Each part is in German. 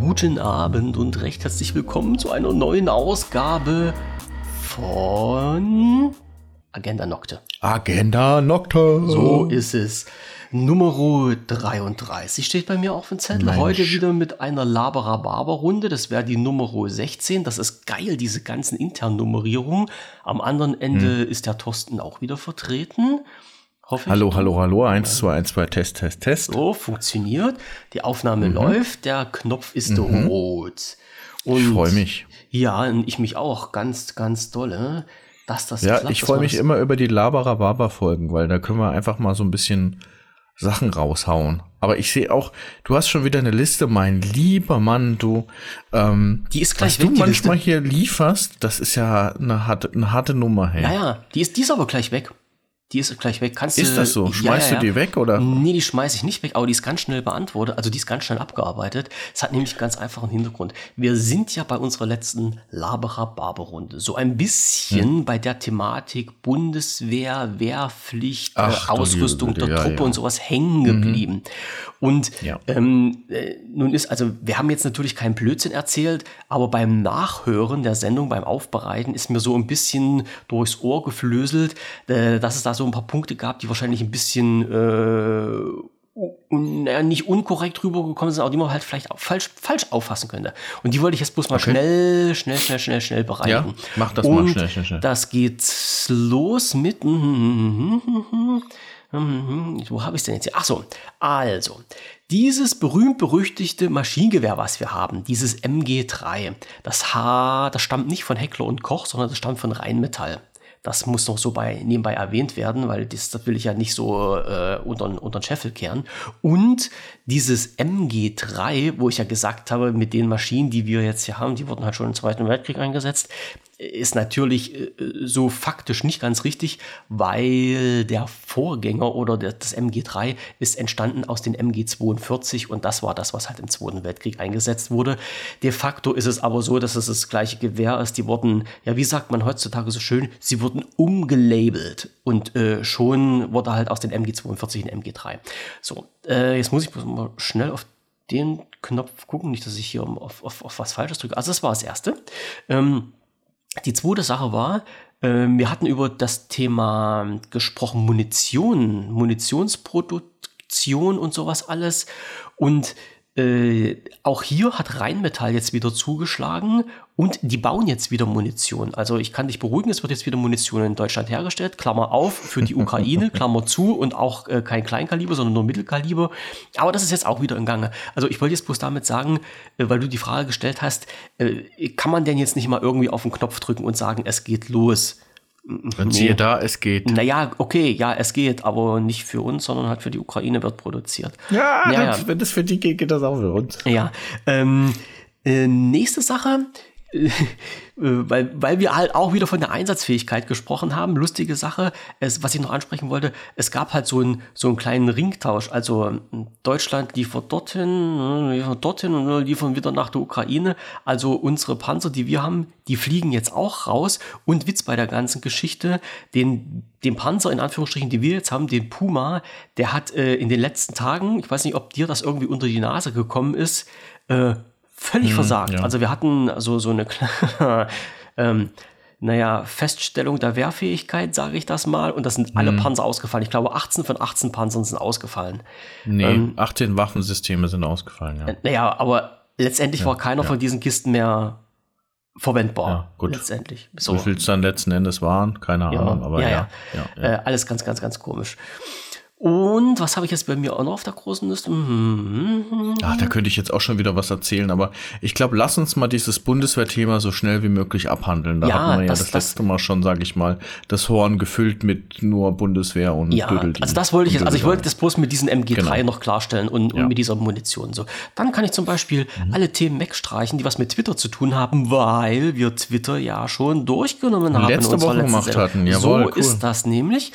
Guten Abend und recht herzlich willkommen zu einer neuen Ausgabe von Agenda Nocte. Agenda Nocte. So ist es. Nummer 33 steht bei mir auf dem Zettel. Mensch. Heute wieder mit einer Labera-Barber-Runde. Das wäre die Nummer 16. Das ist geil, diese ganzen internen Nummerierungen. Am anderen Ende ist der Thorsten auch wieder vertreten. Hoffe ich. Hallo, hallo, hallo. Eins, zwei, eins, zwei, Test, Test, Test. So, funktioniert. Die Aufnahme läuft. Der Knopf ist rot. Und Ich freue mich. Ja, und ich mich auch ganz, ganz dolle, dass das Ja, klappt, ich freue mich immer über die Labara-Baba-Folgen, weil da können wir einfach mal so ein bisschen Sachen raushauen. Aber ich sehe auch, du hast schon wieder eine Liste, mein lieber Mann, du. Ähm, Die ist gleich was du weg, die manchmal Liste. hier lieferst, das ist ja eine harte, eine harte Nummer, hey. Ja, ja, die ist, die ist aber gleich weg. Die ist gleich weg. Kannst Ist du, das so? Ja, Schmeißt ja, du die ja. weg, oder? Nee, die schmeiße ich nicht weg, aber die ist ganz schnell beantwortet. Also die ist ganz schnell abgearbeitet. Es hat nämlich einen ganz einfachen Hintergrund. Wir sind ja bei unserer letzten Laberer Barberunde so ein bisschen Hm. bei der Thematik Bundeswehr, Wehrpflicht, Ach, äh, Ausrüstung der ja, Truppe ja. und sowas hängen geblieben. Und Ja. ähm, äh, nun ist, also wir haben jetzt natürlich keinen Blödsinn erzählt, aber beim Nachhören der Sendung, beim Aufbereiten, ist mir so ein bisschen durchs Ohr geflöselt, äh, dass es da so ein paar Punkte gab, die wahrscheinlich ein bisschen äh, un, naja, nicht unkorrekt rübergekommen sind, aber die man halt vielleicht auch falsch, falsch auffassen könnte. Und die wollte ich jetzt bloß mal Okay. schnell, schnell, schnell, schnell, schnell bereiten. Ja, mach das mal Und schnell, schnell, schnell. Das geht los mit. Wo habe ich denn jetzt hier? Ach so, also, dieses berühmt-berüchtigte Maschinengewehr, was wir haben, dieses MG3, das, H, das stammt nicht von Heckler und Koch, sondern das stammt von Rheinmetall. Das muss noch so bei, nebenbei erwähnt werden, weil das, das will ich ja nicht so äh, unter, unter den Scheffel kehren. Und dieses MG3, wo ich ja gesagt habe, mit den Maschinen, die wir jetzt hier haben, die wurden halt schon im Zweiten Weltkrieg eingesetzt, ist natürlich äh, so faktisch nicht ganz richtig, weil der Vorgänger oder der, das MG3 ist entstanden aus den MG42 und das war das, was halt im Zweiten Weltkrieg eingesetzt wurde. De facto ist es aber so, dass es das gleiche Gewehr ist. Die wurden, ja, wie sagt man heutzutage so schön, sie wurden umgelabelt und äh, schon wurde halt aus den MG42 ein MG3. So, äh, jetzt muss ich mal schnell auf den Knopf gucken, nicht, dass ich hier auf, auf, auf was Falsches drücke. Also das war das Erste. Ähm, die zweite Sache war, äh, wir hatten über das Thema gesprochen, Munition, Munitionsproduktion und sowas alles. Und äh, auch hier hat Rheinmetall jetzt wieder zugeschlagen und die bauen jetzt wieder Munition. Also ich kann dich beruhigen, es wird jetzt wieder Munition in Deutschland hergestellt. Klammer auf für die Ukraine, Klammer zu und auch äh, kein Kleinkaliber, sondern nur Mittelkaliber. Aber das ist jetzt auch wieder im Gange. Also ich wollte jetzt bloß damit sagen, äh, weil du die Frage gestellt hast, äh, kann man denn jetzt nicht mal irgendwie auf den Knopf drücken und sagen, es geht los? Und siehe da, es geht. Naja, okay, ja, es geht, aber nicht für uns, sondern halt für die Ukraine wird produziert. Ja, Ja, das, wenn das für die geht, geht das auch für uns. Ja, ähm, äh, nächste Sache, äh, weil, weil wir halt auch wieder von der Einsatzfähigkeit gesprochen haben, lustige Sache, es, was ich noch ansprechen wollte, es gab halt so einen, so einen kleinen Ringtausch, also ähm, Deutschland liefert dorthin, äh, liefert dorthin und wir liefern wieder nach der Ukraine, also unsere Panzer, die wir haben, die fliegen jetzt auch raus. Und Witz bei der ganzen Geschichte, den, den Panzer in Anführungsstrichen, den wir jetzt haben, den Puma, der hat äh, in den letzten Tagen, ich weiß nicht, ob dir das irgendwie unter die Nase gekommen ist, äh, völlig versagt. ja. Also wir hatten so, so eine ähm, naja, Feststellung der Wehrfähigkeit, sage ich das mal. Und das sind alle Panzer ausgefallen. Ich glaube, 18 von 18 Panzern sind ausgefallen. Nee, Ähm, 18 Waffensysteme sind ausgefallen, ja. Naja, aber letztendlich war keiner von diesen Kisten mehr verwendbar. Ja, gut. Letztendlich. So. Wie viel es dann letzten Endes waren, keine Ahnung, aber ja, ja. ja. ja, ja. Äh, alles ganz, ganz, ganz komisch. Und was habe ich jetzt bei mir auch noch auf der großen Liste? Mhm. Ach, da könnte ich jetzt auch schon wieder was erzählen, aber ich glaube, lass uns mal dieses Bundeswehrthema so schnell wie möglich abhandeln. Da Ja, hatten wir ja das- das, das- letzte Mal schon, sage ich mal, das Horn gefüllt mit nur Bundeswehr und Ja, also das wollte ich jetzt, also ich wollte das bloß mit diesem MG3 Genau. noch klarstellen und, und Ja. mit dieser Munition so. Dann kann ich zum Beispiel Mhm. alle Themen wegstreichen, die was mit Twitter zu tun haben, weil wir Twitter ja schon durchgenommen haben. Letzte Woche gemacht Sendung. hatten. Jawohl, so cool. ist das nämlich.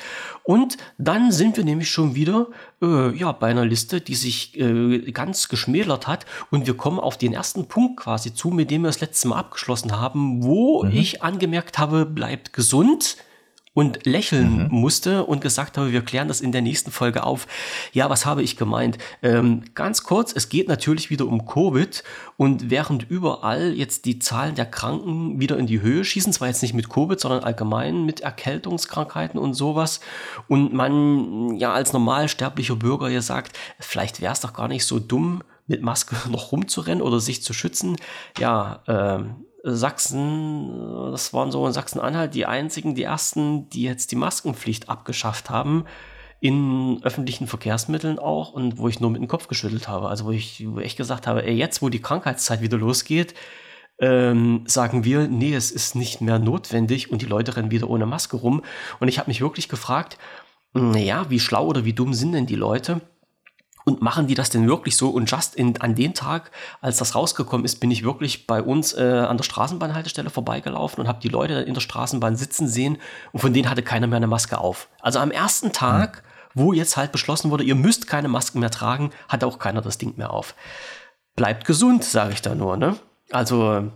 Und dann sind wir nämlich schon wieder äh, ja, bei einer Liste, die sich äh, ganz geschmälert hat. Und wir kommen auf den ersten Punkt quasi zu, mit dem wir das letzte Mal abgeschlossen haben, wo Mhm. ich angemerkt habe, bleibt gesund. Und lächeln mhm. musste und gesagt habe, wir klären das in der nächsten Folge auf. Ja, was habe ich gemeint? Ähm, ganz kurz, es geht natürlich wieder um Covid und während überall jetzt die Zahlen der Kranken wieder in die Höhe schießen, zwar jetzt nicht mit Covid, sondern allgemein mit Erkältungskrankheiten und sowas und man ja als normalsterblicher Bürger ja sagt, vielleicht wäre es doch gar nicht so dumm, mit Maske noch rumzurennen oder sich zu schützen. Ja, ähm, Sachsen, das waren so in Sachsen-Anhalt die einzigen, die ersten, die jetzt die Maskenpflicht abgeschafft haben in öffentlichen Verkehrsmitteln auch und wo ich nur mit dem Kopf geschüttelt habe. Also wo ich echt gesagt habe, ey, jetzt, wo die Krankheitszeit wieder losgeht, ähm, sagen wir, nee, es ist nicht mehr notwendig und die Leute rennen wieder ohne Maske rum. Und ich habe mich wirklich gefragt, naja, wie schlau oder wie dumm sind denn die Leute? Und machen die das denn wirklich so? Und just in, an dem Tag, als das rausgekommen ist, bin ich wirklich bei uns äh, an der Straßenbahnhaltestelle vorbeigelaufen und habe die Leute in der Straßenbahn sitzen sehen und von denen hatte keiner mehr eine Maske auf. Also am ersten Tag, wo jetzt halt beschlossen wurde, ihr müsst keine Masken mehr tragen, hatte auch keiner das Ding mehr auf. Bleibt gesund, sage ich da nur, ne? Also,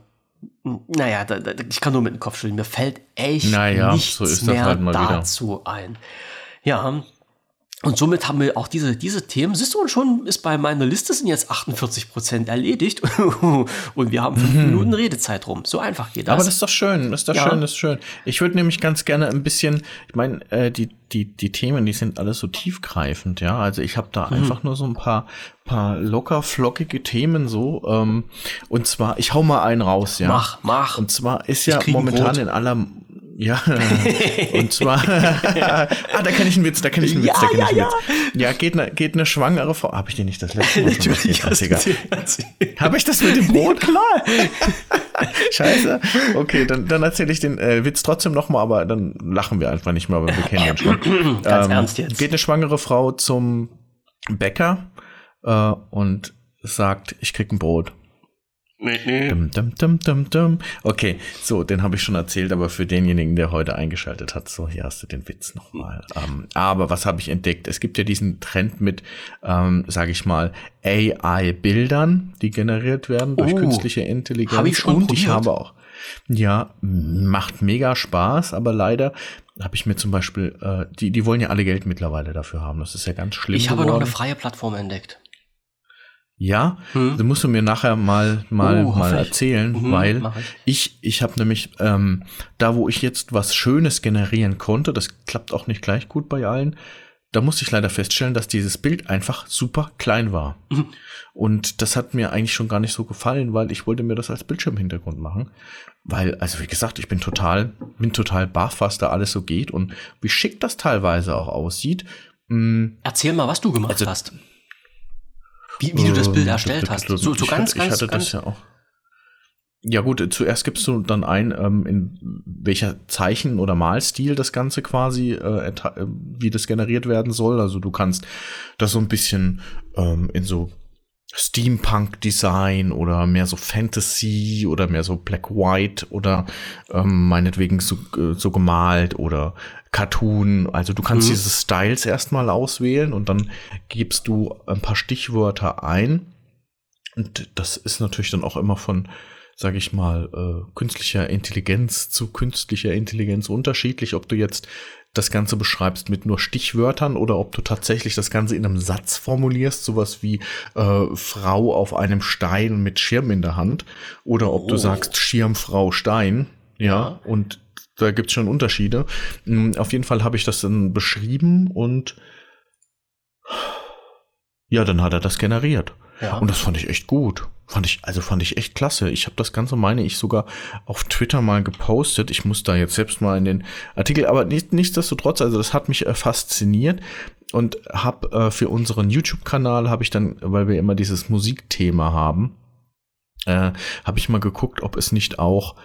naja, da, da, ich kann nur mit dem Kopf schütteln. Mir fällt echt naja, nichts so mehr halt dazu wieder. ein. Ja, und somit haben wir auch diese, diese Themen. Siehst du, und schon ist bei meiner Liste sind jetzt 48 Prozent erledigt und wir haben fünf mhm. Minuten Redezeit rum. So einfach geht das. Aber das ist doch schön, das ist doch ja. schön, das ist schön. Ich würde nämlich ganz gerne ein bisschen, ich meine, äh, die, die, die Themen, die sind alles so tiefgreifend, ja. Also ich habe da mhm. einfach nur so ein paar, paar locker flockige Themen so. Ähm, und zwar, ich hau mal einen raus, ja. Mach, mach. Und zwar ist ja momentan in aller ja, und zwar, ah, da kann ich einen Witz, da kann ich einen Witz, ja, da kann ja, ich einen ja. Witz. Ja, geht eine, geht eine schwangere Frau, habe ich dir nicht das letzte Mal schon erzählt? Habe ich das mit dem Brot? Klar. Scheiße. Okay, dann, dann erzähle ich den äh, Witz trotzdem nochmal, aber dann lachen wir einfach nicht mehr, aber wir kennen den schon. Ganz ähm, ernst jetzt. Geht eine schwangere Frau zum Bäcker äh, und sagt, ich krieg ein Brot. Nee, nee. Dum, dum, dum, dum, dum. Okay, so, den habe ich schon erzählt, aber für denjenigen, der heute eingeschaltet hat, so, hier hast du den Witz nochmal. Ähm, aber was habe ich entdeckt? Es gibt ja diesen Trend mit, ähm, sage ich mal, AI-Bildern, die generiert werden durch oh, künstliche Intelligenz. Habe ich schon Und ich habe auch. Ja, macht mega Spaß, aber leider habe ich mir zum Beispiel, äh, die, die wollen ja alle Geld mittlerweile dafür haben. Das ist ja ganz schlimm. Ich habe geworden. noch eine freie Plattform entdeckt. Ja, hm. dann musst du mir nachher mal mal oh, mal erzählen, mhm, weil ich ich, ich habe nämlich ähm, da, wo ich jetzt was Schönes generieren konnte, das klappt auch nicht gleich gut bei allen. Da musste ich leider feststellen, dass dieses Bild einfach super klein war. Mhm. Und das hat mir eigentlich schon gar nicht so gefallen, weil ich wollte mir das als Bildschirmhintergrund machen. Weil, also wie gesagt, ich bin total, bin total baff, was da alles so geht und wie schick das teilweise auch aussieht. Mhm. Erzähl mal, was du gemacht also, hast. Wie, wie du das Bild ähm, erstellt hast. So, so ganz, ganz, ich hatte ganz. Das ja auch. Ja gut, zuerst gibst du dann ein, ähm, in welcher Zeichen- oder Malstil das Ganze quasi, äh, äh, wie das generiert werden soll. Also du kannst das so ein bisschen ähm, in so Steampunk-Design oder mehr so Fantasy oder mehr so Black-White oder ähm, meinetwegen so, äh, so gemalt oder Cartoon. Also du kannst mhm. diese Styles erstmal auswählen und dann gibst du ein paar Stichwörter ein. Und das ist natürlich dann auch immer von, sage ich mal, äh, künstlicher Intelligenz zu künstlicher Intelligenz unterschiedlich, ob du jetzt das Ganze beschreibst mit nur Stichwörtern oder ob du tatsächlich das Ganze in einem Satz formulierst, sowas wie äh, Frau auf einem Stein mit Schirm in der Hand, oder ob oh. du sagst Schirmfrau Stein, ja, ja. und da gibt's schon Unterschiede. Hm, auf jeden Fall habe ich das dann beschrieben und ja, dann hat er das generiert. Ja. Und das fand ich echt gut. Fand ich, also fand ich echt klasse. Ich habe das Ganze, meine ich, sogar auf Twitter mal gepostet. Ich muss da jetzt selbst mal in den Artikel, aber nicht, nichtsdestotrotz, also das hat mich äh, fasziniert und habe äh, für unseren YouTube-Kanal habe ich dann, weil wir immer dieses Musikthema haben, äh, habe ich mal geguckt, ob es nicht auch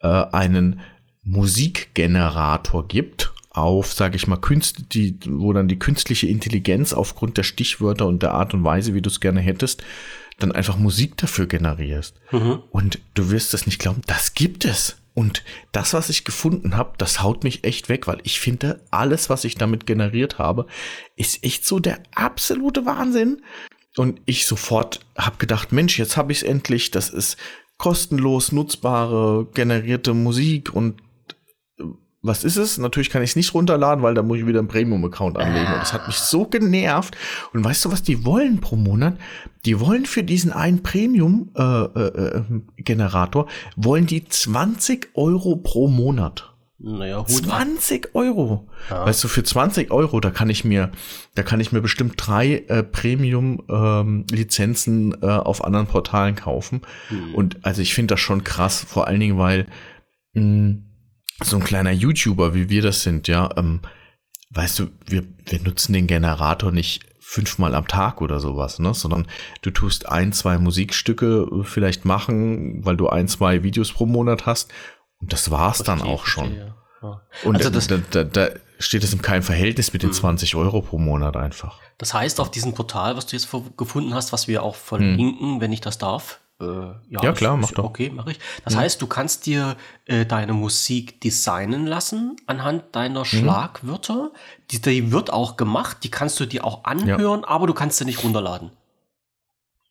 äh, einen Musikgenerator gibt auf, sage ich mal, Künste, die, wo dann die künstliche Intelligenz aufgrund der Stichwörter und der Art und Weise, wie du es gerne hättest, dann einfach Musik dafür generierst. Mhm. Und du wirst es nicht glauben, das gibt es. Und das, was ich gefunden habe, das haut mich echt weg, weil ich finde, alles, was ich damit generiert habe, ist echt so der absolute Wahnsinn. Und ich sofort habe gedacht, Mensch, jetzt habe ich es endlich. Das ist kostenlos nutzbare generierte Musik und was ist es? Natürlich kann ich es nicht runterladen, weil da muss ich wieder einen Premium-Account anlegen. Und das hat mich so genervt. Und weißt du, was die wollen pro Monat? Die wollen für diesen einen Premium-Generator, äh, äh, wollen die 20 Euro pro Monat. Naja, 20 Euro. Ja. Weißt du, für 20 Euro, da kann ich mir, da kann ich mir bestimmt drei äh, Premium-Lizenzen ähm, äh, auf anderen Portalen kaufen. Hm. Und also ich finde das schon krass, vor allen Dingen, weil mh, hm, so ein kleiner YouTuber, wie wir das sind, ja, ähm, weißt du, wir, wir nutzen den Generator nicht fünfmal am Tag oder sowas, ne? Sondern du tust ein, zwei Musikstücke vielleicht machen, weil du ein, zwei Videos pro Monat hast. Und das war's dann auch schon. Ja. Und also das, da, da, da steht es in keinem Verhältnis mit den 20 hm. Euro pro Monat einfach. Das heißt, auf diesem Portal, was du jetzt gefunden hast, was wir auch verlinken, hm. wenn ich das darf, äh, ja, ja, klar, mach doch. Okay, mache ich. Das ja. heißt, du kannst dir äh, deine Musik designen lassen anhand deiner mhm. Schlagwörter. Die, die, wird auch gemacht, die kannst du dir auch anhören, ja. aber du kannst sie nicht runterladen.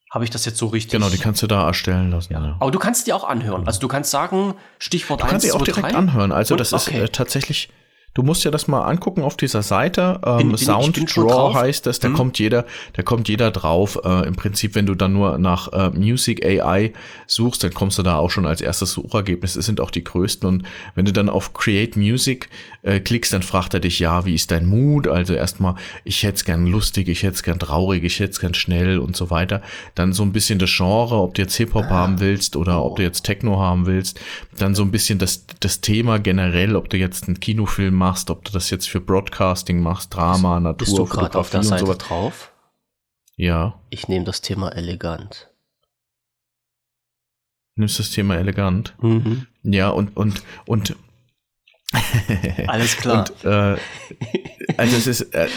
Habe ich das jetzt so richtig? Genau, die kannst du da erstellen lassen. Ja. Aber du kannst dir auch anhören. Also du kannst sagen, Stichwort du 1, kannst 2, auch direkt 3. anhören. Also Und, das okay. ist äh, tatsächlich Du musst ja das mal angucken auf dieser Seite. Ähm, bin, Sound Draw heißt das. Da hm. kommt jeder, da kommt jeder drauf. Äh, Im Prinzip, wenn du dann nur nach äh, Music AI suchst, dann kommst du da auch schon als erstes Suchergebnis. Es sind auch die größten. Und wenn du dann auf Create Music äh, klickst, dann fragt er dich, ja, wie ist dein Mood? Also erstmal, ich hätte es gern lustig, ich hätte es gern traurig, ich hätte es gern schnell und so weiter. Dann so ein bisschen das Genre, ob du jetzt Hip-Hop ah. haben willst oder ob du jetzt Techno haben willst. Dann so ein bisschen das, das Thema generell, ob du jetzt einen Kinofilm machst ob du das jetzt für Broadcasting machst, Drama, Natur, Bist du gerade auf der Seite so drauf? Ja. Ich nehme das Thema elegant. Nimmst das Thema elegant? Mhm. Ja, und, und, und. Alles klar. Und, äh, also es ist, äh,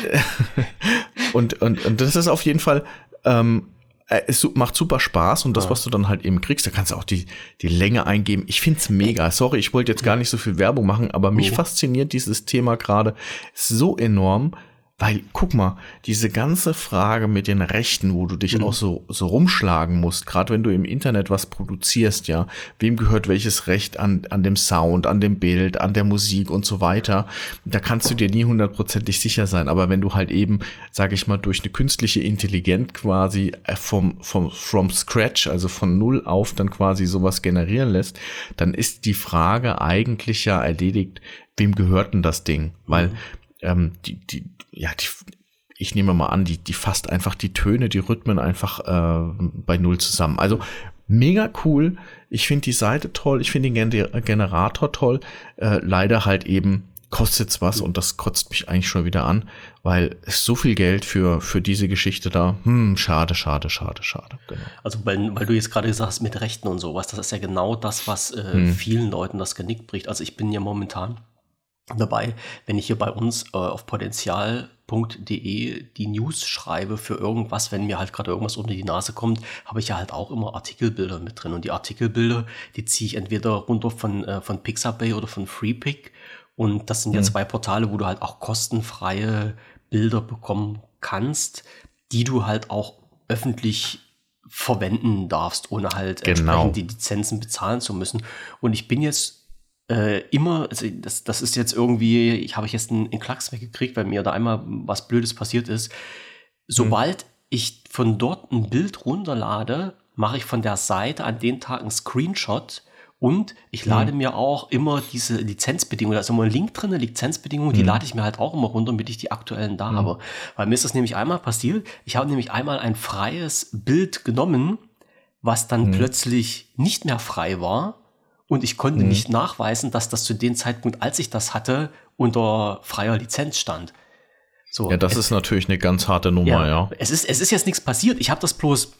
und, und, und das ist auf jeden Fall, ähm, äh, es macht super Spaß und das, ja. was du dann halt eben kriegst, da kannst du auch die, die Länge eingeben. Ich find's mega. Sorry, ich wollte jetzt gar nicht so viel Werbung machen, aber mich oh. fasziniert dieses Thema gerade so enorm, weil, guck mal, diese ganze Frage mit den Rechten, wo du dich mhm. auch so, so rumschlagen musst, gerade wenn du im Internet was produzierst, ja, wem gehört welches Recht an, an dem Sound, an dem Bild, an der Musik und so weiter, da kannst du dir nie hundertprozentig sicher sein. Aber wenn du halt eben, sage ich mal, durch eine künstliche Intelligenz quasi äh, vom, vom, from scratch, also von null auf dann quasi sowas generieren lässt, dann ist die Frage eigentlich ja erledigt, wem gehört denn das Ding? Weil mhm. Ähm, die, die, ja, die, ich nehme mal an, die, die fasst einfach die Töne, die Rhythmen einfach äh, bei Null zusammen. Also mega cool. Ich finde die Seite toll, ich finde den Generator toll. Äh, leider halt eben kostet's was und das kotzt mich eigentlich schon wieder an, weil es so viel Geld für, für diese Geschichte da, hm, schade, schade, schade, schade. Genau. Also weil, weil du jetzt gerade gesagt hast, mit Rechten und sowas, das ist ja genau das, was äh, hm. vielen Leuten das Genick bricht. Also ich bin ja momentan dabei, wenn ich hier bei uns äh, auf Potenzial De die News schreibe für irgendwas, wenn mir halt gerade irgendwas unter die Nase kommt, habe ich ja halt auch immer Artikelbilder mit drin. Und die Artikelbilder, die ziehe ich entweder runter von, äh, von Pixabay oder von FreePic. Und das sind ja mhm. zwei Portale, wo du halt auch kostenfreie Bilder bekommen kannst, die du halt auch öffentlich verwenden darfst, ohne halt genau. entsprechend die Lizenzen bezahlen zu müssen. Und ich bin jetzt äh, immer, also das, das ist jetzt irgendwie, ich habe jetzt einen, einen Klacks weggekriegt, weil mir da einmal was Blödes passiert ist. Sobald mhm. ich von dort ein Bild runterlade, mache ich von der Seite an den Tag einen Screenshot und ich lade mhm. mir auch immer diese Lizenzbedingungen, da ist immer ein Link drin, eine Lizenzbedingung, mhm. die lade ich mir halt auch immer runter, damit ich die aktuellen da mhm. habe. Weil mir ist das nämlich einmal passiert, ich habe nämlich einmal ein freies Bild genommen, was dann mhm. plötzlich nicht mehr frei war und ich konnte mhm. nicht nachweisen, dass das zu dem Zeitpunkt, als ich das hatte, unter freier Lizenz stand. So, ja, das es, ist natürlich eine ganz harte Nummer, ja. ja. Es, ist, es ist jetzt nichts passiert. Ich habe das bloß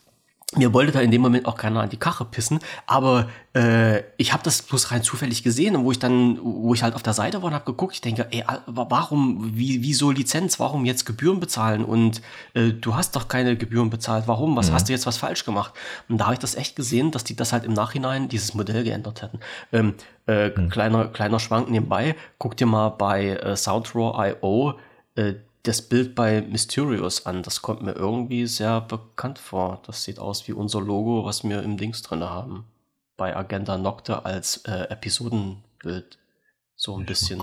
mir wollte da in dem Moment auch keiner an die Kache pissen, aber äh, ich habe das bloß rein zufällig gesehen und wo ich dann, wo ich halt auf der Seite war und habe geguckt, ich denke, ey, warum, wie, wieso Lizenz, warum jetzt Gebühren bezahlen und äh, du hast doch keine Gebühren bezahlt, warum, was mhm. hast du jetzt was falsch gemacht? Und da habe ich das echt gesehen, dass die das halt im Nachhinein dieses Modell geändert hätten. Ähm, äh, mhm. kleiner, kleiner Schwank nebenbei, guck dir mal bei äh, SoundRaw.io äh, das Bild bei Mysterious an. Das kommt mir irgendwie sehr bekannt vor. Das sieht aus wie unser Logo, was wir im Dings drin haben. Bei Agenda Nocte als äh, Episodenbild. So ein bisschen.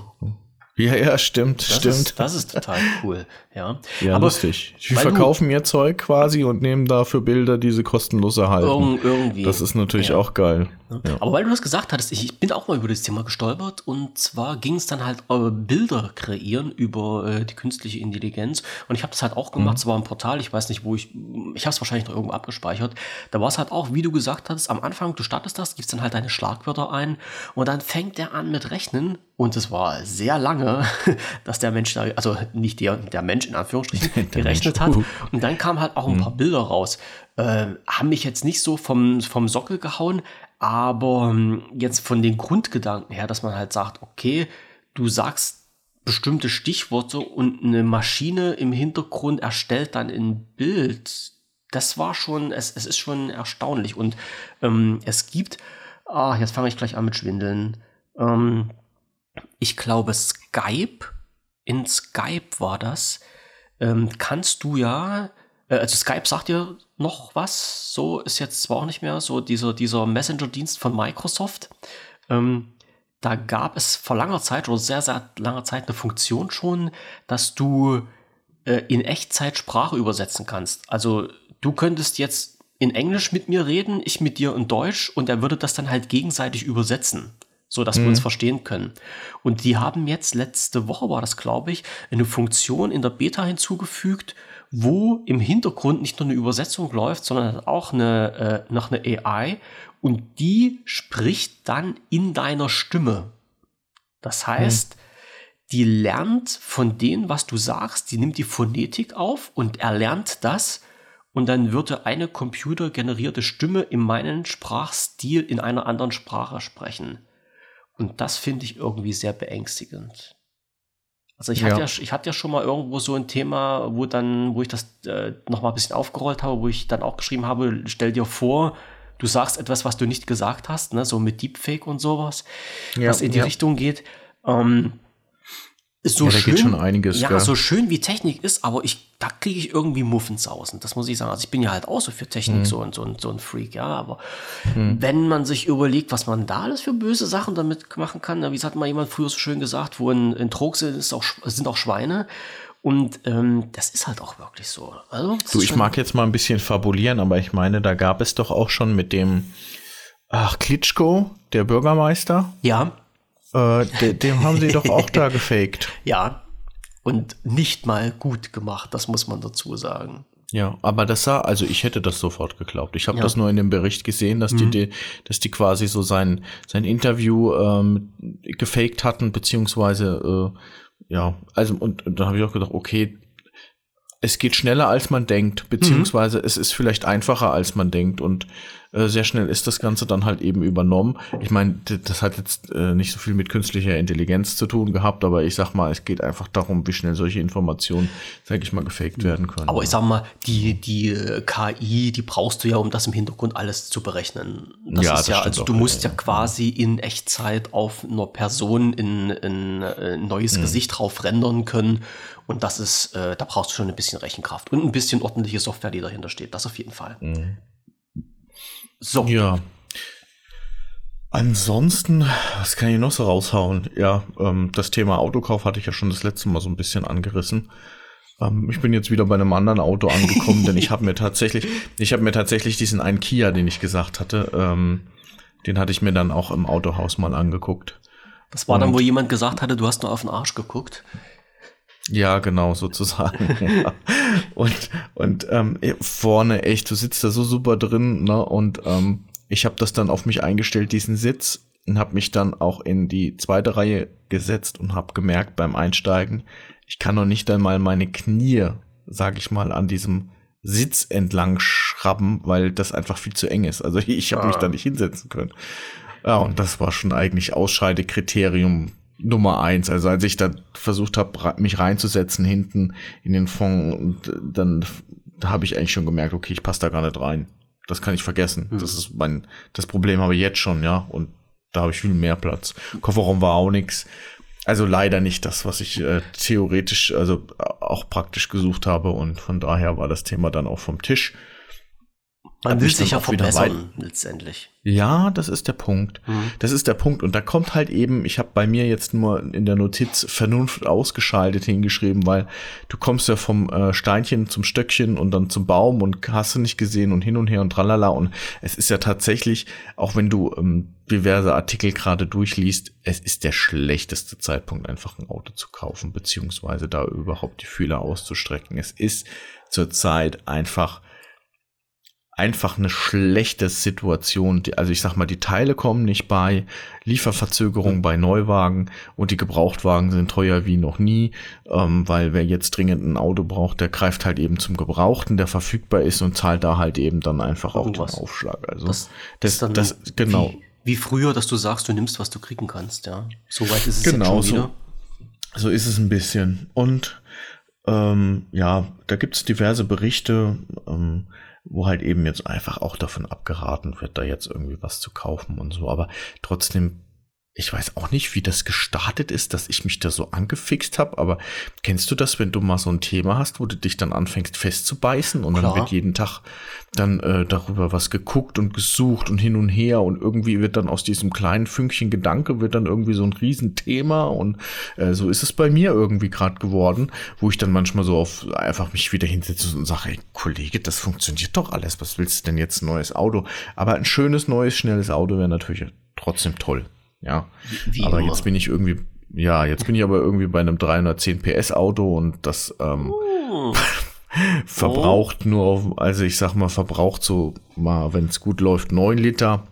Ja, ja, stimmt, das stimmt. Ist, das ist total cool, ja. Ja, Aber lustig. Die verkaufen ihr Zeug quasi und nehmen dafür Bilder, die sie kostenlos erhalten. irgendwie. Das ist natürlich ja. auch geil. Ja. Aber weil du das gesagt hattest, ich bin auch mal über das Thema gestolpert und zwar ging es dann halt äh, Bilder kreieren über äh, die künstliche Intelligenz und ich habe das halt auch gemacht, mhm. es war ein Portal, ich weiß nicht, wo ich, ich habe es wahrscheinlich noch irgendwo abgespeichert. Da war es halt auch, wie du gesagt hast, am Anfang, du startest das, gibst dann halt deine Schlagwörter ein und dann fängt der an mit Rechnen und es war sehr lange, dass der Mensch da, also nicht der, der Mensch in Anführungsstrichen, gerechnet hat. Und dann kamen halt auch ein paar mhm. Bilder raus. Äh, haben mich jetzt nicht so vom, vom Sockel gehauen, aber ähm, jetzt von den Grundgedanken her, dass man halt sagt, okay, du sagst bestimmte Stichworte und eine Maschine im Hintergrund erstellt dann ein Bild. Das war schon, es, es ist schon erstaunlich. Und ähm, es gibt, ah, jetzt fange ich gleich an mit Schwindeln. Ähm, ich glaube, Skype, in Skype war das, ähm, kannst du ja, äh, also Skype sagt dir noch was, so ist jetzt zwar auch nicht mehr, so dieser, dieser Messenger-Dienst von Microsoft. Ähm, da gab es vor langer Zeit oder sehr, sehr langer Zeit eine Funktion schon, dass du äh, in Echtzeit Sprache übersetzen kannst. Also du könntest jetzt in Englisch mit mir reden, ich mit dir in Deutsch und er würde das dann halt gegenseitig übersetzen so dass mhm. wir uns mhm. verstehen können. Und die haben jetzt letzte Woche war das, glaube ich, eine Funktion in der Beta hinzugefügt, wo im Hintergrund nicht nur eine Übersetzung läuft, sondern auch eine, äh, noch eine AI und die spricht dann in deiner Stimme. Das heißt, mhm. die lernt von dem, was du sagst, die nimmt die Phonetik auf und erlernt das und dann würde eine computergenerierte Stimme in meinen Sprachstil in einer anderen Sprache sprechen. Und das finde ich irgendwie sehr beängstigend. Also ich hatte ja. ich hatte ja schon mal irgendwo so ein Thema, wo dann, wo ich das äh, noch mal ein bisschen aufgerollt habe, wo ich dann auch geschrieben habe, stell dir vor, du sagst etwas, was du nicht gesagt hast, ne, so mit Deepfake und sowas, ja, was in die ja. Richtung geht. Ähm, so ja, schön, geht schon einiges. Ja, gell? so schön wie Technik ist, aber ich, da kriege ich irgendwie Muffensausen. Das muss ich sagen. Also ich bin ja halt auch so für Technik mhm. so, und, so, und, so ein Freak, ja. Aber mhm. wenn man sich überlegt, was man da alles für böse Sachen damit machen kann, wie hat mal jemand früher so schön gesagt, wo ein, ein Trog sind, ist auch, sind auch Schweine. Und ähm, das ist halt auch wirklich so. Also, du, ich mag jetzt mal ein bisschen fabulieren, aber ich meine, da gab es doch auch schon mit dem, ach, Klitschko, der Bürgermeister. Ja äh, de, dem haben sie doch auch da gefaked. Ja, und nicht mal gut gemacht, das muss man dazu sagen. Ja, aber das sah, also ich hätte das sofort geglaubt. Ich habe ja. das nur in dem Bericht gesehen, dass mhm. die, dass die quasi so sein, sein Interview ähm, gefaked hatten, beziehungsweise äh, ja, also und, und dann habe ich auch gedacht, okay, es geht schneller als man denkt, beziehungsweise mhm. es ist vielleicht einfacher als man denkt und äh, sehr schnell ist das Ganze dann halt eben übernommen. Ich meine, das hat jetzt äh, nicht so viel mit künstlicher Intelligenz zu tun gehabt, aber ich sag mal, es geht einfach darum, wie schnell solche Informationen, sag ich mal, gefaked werden können. Aber ich sag mal, die, die äh, KI, die brauchst du ja, um das im Hintergrund alles zu berechnen. Das ja, ist ja, also du musst ja, ja quasi in Echtzeit auf einer Person in, in, in ein neues mhm. Gesicht drauf rendern können und das ist, äh, da brauchst du schon ein bisschen Rechenkraft und ein bisschen ordentliche Software, die dahinter steht. Das auf jeden Fall. Mhm. So. Ja. Ansonsten, was kann ich noch so raushauen? Ja, ähm, das Thema Autokauf hatte ich ja schon das letzte Mal so ein bisschen angerissen. Ähm, ich bin jetzt wieder bei einem anderen Auto angekommen, denn ich habe mir tatsächlich, ich habe mir tatsächlich diesen einen Kia, den ich gesagt hatte, ähm, den hatte ich mir dann auch im Autohaus mal angeguckt. Das war dann, wo jemand gesagt hatte, du hast nur auf den Arsch geguckt. Ja, genau, sozusagen. ja. Und, und ähm, vorne echt, du sitzt da so super drin, ne? Und ähm, ich habe das dann auf mich eingestellt, diesen Sitz, und habe mich dann auch in die zweite Reihe gesetzt und habe gemerkt beim Einsteigen, ich kann noch nicht einmal meine Knie, sag ich mal, an diesem Sitz entlang schrabben, weil das einfach viel zu eng ist. Also ich habe ah. mich da nicht hinsetzen können. Ja, und das war schon eigentlich Ausscheidekriterium Nummer eins. Also als ich da versucht habe, mich reinzusetzen hinten in den Fond, dann da habe ich eigentlich schon gemerkt, okay, ich passe da gar nicht rein. Das kann ich vergessen. Mhm. Das ist mein, das Problem habe ich jetzt schon, ja. Und da habe ich viel mehr Platz. Kofferraum war auch nix. Also leider nicht das, was ich äh, theoretisch, also auch praktisch gesucht habe. Und von daher war das Thema dann auch vom Tisch. Man will sich ja verbessern, letztendlich. Ja, das ist der Punkt. Mhm. Das ist der Punkt. Und da kommt halt eben, ich habe bei mir jetzt nur in der Notiz Vernunft ausgeschaltet hingeschrieben, weil du kommst ja vom äh, Steinchen zum Stöckchen und dann zum Baum und hast du nicht gesehen und hin und her und tralala. Und es ist ja tatsächlich, auch wenn du ähm, diverse Artikel gerade durchliest, es ist der schlechteste Zeitpunkt, einfach ein Auto zu kaufen, beziehungsweise da überhaupt die Fühler auszustrecken. Es ist zurzeit einfach einfach eine schlechte Situation. Also ich sag mal, die Teile kommen nicht bei, Lieferverzögerung bei Neuwagen und die Gebrauchtwagen sind teuer wie noch nie, ähm, weil wer jetzt dringend ein Auto braucht, der greift halt eben zum Gebrauchten, der verfügbar ist und zahlt da halt eben dann einfach auch Irgendwas. den Aufschlag. Also das, das, das, das genau. Wie, wie, früher, dass du sagst, du nimmst, was du kriegen kannst, ja. So weit ist es genau, jetzt schon wieder. So, so ist es ein bisschen. Und ähm, ja, da gibt es diverse Berichte. Ähm, wo halt eben jetzt einfach auch davon abgeraten wird, da jetzt irgendwie was zu kaufen und so. Aber trotzdem ich weiß auch nicht, wie das gestartet ist, dass ich mich da so angefixt habe, aber kennst du das, wenn du mal so ein Thema hast, wo du dich dann anfängst festzubeißen und Klar. dann wird jeden Tag dann äh, darüber was geguckt und gesucht und hin und her und irgendwie wird dann aus diesem kleinen Fünkchen Gedanke wird dann irgendwie so ein Riesenthema und äh, so ist es bei mir irgendwie gerade geworden, wo ich dann manchmal so auf einfach mich wieder hinsetze und sage, ey Kollege, das funktioniert doch alles, was willst du denn jetzt ein neues Auto? Aber ein schönes, neues, schnelles Auto wäre natürlich trotzdem toll. Ja. Wie aber immer. jetzt bin ich irgendwie, ja, jetzt bin ich aber irgendwie bei einem 310 PS Auto und das ähm, oh. verbraucht oh. nur, also ich sag mal, verbraucht so mal, wenn es gut läuft, 9 Liter.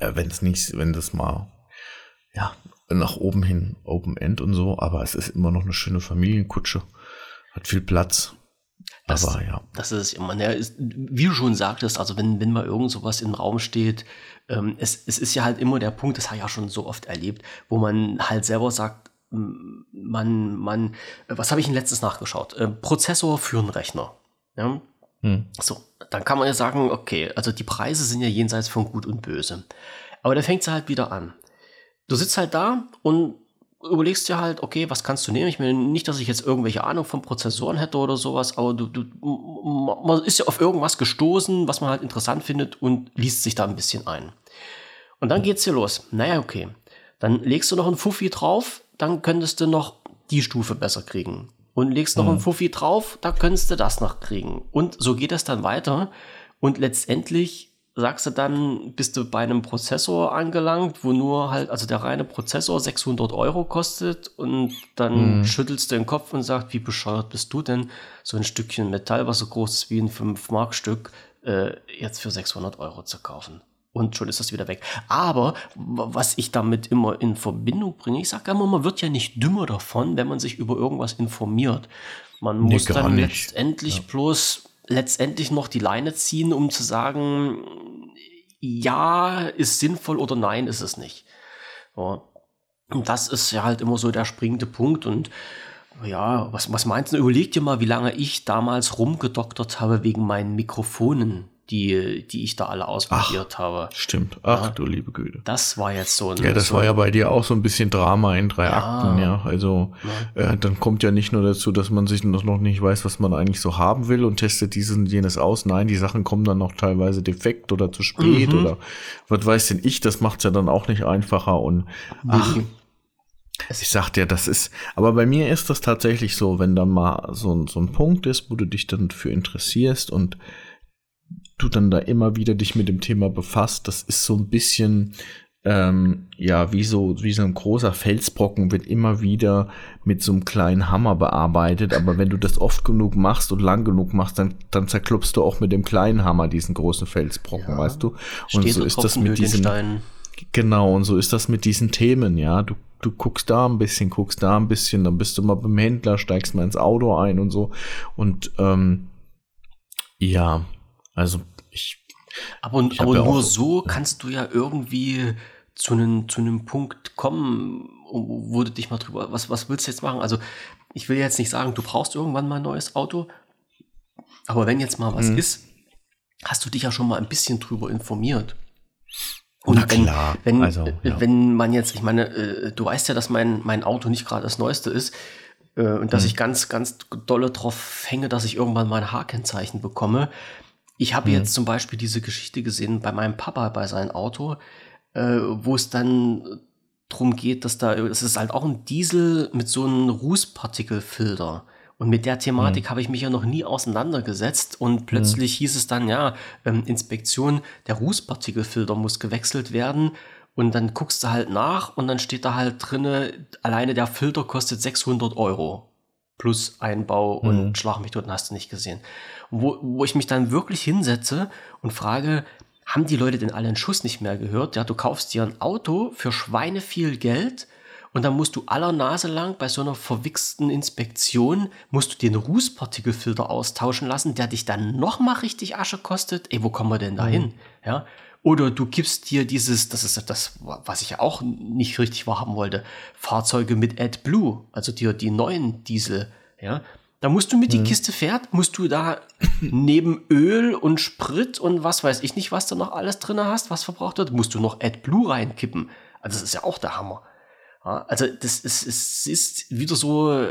Äh, wenn es nicht, wenn das mal, ja, nach oben hin Open End und so, aber es ist immer noch eine schöne Familienkutsche. Hat viel Platz. Das, aber ja. Das ist immer, ja, ist, wie du schon sagtest, also wenn, wenn mal irgend sowas im Raum steht, ähm, es, es ist ja halt immer der Punkt, das habe ich ja schon so oft erlebt, wo man halt selber sagt, man, man, was habe ich denn letztes nachgeschaut? Äh, Prozessor für einen Rechner. Ja? Hm. So, dann kann man ja sagen, okay, also die Preise sind ja jenseits von Gut und Böse. Aber da fängt es halt wieder an. Du sitzt halt da und überlegst dir halt, okay, was kannst du nehmen? Ich meine nicht, dass ich jetzt irgendwelche Ahnung von Prozessoren hätte oder sowas, aber du, du, man ist ja auf irgendwas gestoßen, was man halt interessant findet und liest sich da ein bisschen ein. Und dann geht's hier los. Naja, okay. Dann legst du noch ein Fuffi drauf, dann könntest du noch die Stufe besser kriegen. Und legst noch mhm. ein Fuffi drauf, da könntest du das noch kriegen. Und so geht es dann weiter. Und letztendlich sagst du dann, bist du bei einem Prozessor angelangt, wo nur halt, also der reine Prozessor 600 Euro kostet und dann mhm. schüttelst du den Kopf und sagst, wie bescheuert bist du denn, so ein Stückchen Metall, was so groß ist wie ein 5-Mark-Stück, äh, jetzt für 600 Euro zu kaufen. Und schon ist das wieder weg. Aber was ich damit immer in Verbindung bringe, ich sage immer, man wird ja nicht dümmer davon, wenn man sich über irgendwas informiert. Man nee, muss dann nicht. letztendlich ja. bloß letztendlich noch die Leine ziehen, um zu sagen, ja, ist sinnvoll oder nein, ist es nicht. Ja. Und das ist ja halt immer so der springende Punkt und ja, was, was meinst du? Überleg dir mal, wie lange ich damals rumgedoktert habe wegen meinen Mikrofonen die, die ich da alle ausprobiert Ach, habe. Stimmt. Ach ja, du liebe Güte. Das war jetzt so ein. Ja, das so war ja bei dir auch so ein bisschen Drama in drei ja, Akten, ja. Also ja. Äh, dann kommt ja nicht nur dazu, dass man sich noch nicht weiß, was man eigentlich so haben will und testet dieses und jenes aus. Nein, die Sachen kommen dann noch teilweise defekt oder zu spät mhm. oder was weiß denn ich, das macht's ja dann auch nicht einfacher und ach. Ich sag dir, das ist, aber bei mir ist das tatsächlich so, wenn da mal so, so ein Punkt ist, wo du dich dann für interessierst und du dann da immer wieder dich mit dem Thema befasst. Das ist so ein bisschen, ähm, ja, wie so, wie so ein großer Felsbrocken wird immer wieder mit so einem kleinen Hammer bearbeitet. Aber wenn du das oft genug machst und lang genug machst, dann, dann zerklopfst du auch mit dem kleinen Hammer diesen großen Felsbrocken, ja. weißt du? Und Steht so ist das mit diesen, genau, und so ist das mit diesen Themen, ja. Du, du guckst da ein bisschen, guckst da ein bisschen, dann bist du mal beim Händler, steigst mal ins Auto ein und so. Und, ähm, ja, also ich. Aber, ich aber nur so kannst du ja irgendwie zu einem zu einem Punkt kommen, wo du dich mal drüber, was, was willst du jetzt machen? Also ich will jetzt nicht sagen, du brauchst irgendwann mal ein neues Auto, aber wenn jetzt mal was mhm. ist, hast du dich ja schon mal ein bisschen drüber informiert. Und Na klar. Wenn, wenn, also, ja. wenn man jetzt, ich meine, äh, du weißt ja, dass mein, mein Auto nicht gerade das Neueste ist äh, und dass mhm. ich ganz, ganz dolle drauf hänge, dass ich irgendwann mein Haarkennzeichen bekomme. Ich habe mhm. jetzt zum Beispiel diese Geschichte gesehen bei meinem Papa bei seinem Auto, äh, wo es dann drum geht, dass da, es ist halt auch ein Diesel mit so einem Rußpartikelfilter. Und mit der Thematik mhm. habe ich mich ja noch nie auseinandergesetzt. Und plötzlich mhm. hieß es dann, ja, ähm, Inspektion, der Rußpartikelfilter muss gewechselt werden. Und dann guckst du halt nach und dann steht da halt drinne, alleine der Filter kostet 600 Euro. Plus Einbau und mhm. Schlag mich tot, hast du nicht gesehen. Wo, wo ich mich dann wirklich hinsetze und frage, haben die Leute denn alle einen Schuss nicht mehr gehört? Ja, du kaufst dir ein Auto für Schweine viel Geld und dann musst du aller Nase lang bei so einer verwichsten Inspektion, musst du den Rußpartikelfilter austauschen lassen, der dich dann nochmal richtig Asche kostet. Ey, wo kommen wir denn da hin? Mhm. Ja. Oder du gibst dir dieses, das ist das, was ich ja auch nicht richtig wahrhaben wollte, Fahrzeuge mit AdBlue, also dir die neuen Diesel, ja. Da musst du mit mhm. die Kiste fährt, musst du da neben Öl und Sprit und was weiß ich nicht, was du noch alles drin hast, was verbraucht wird, musst du noch AdBlue reinkippen. Also das ist ja auch der Hammer. Ja, also das ist, es ist wieder so,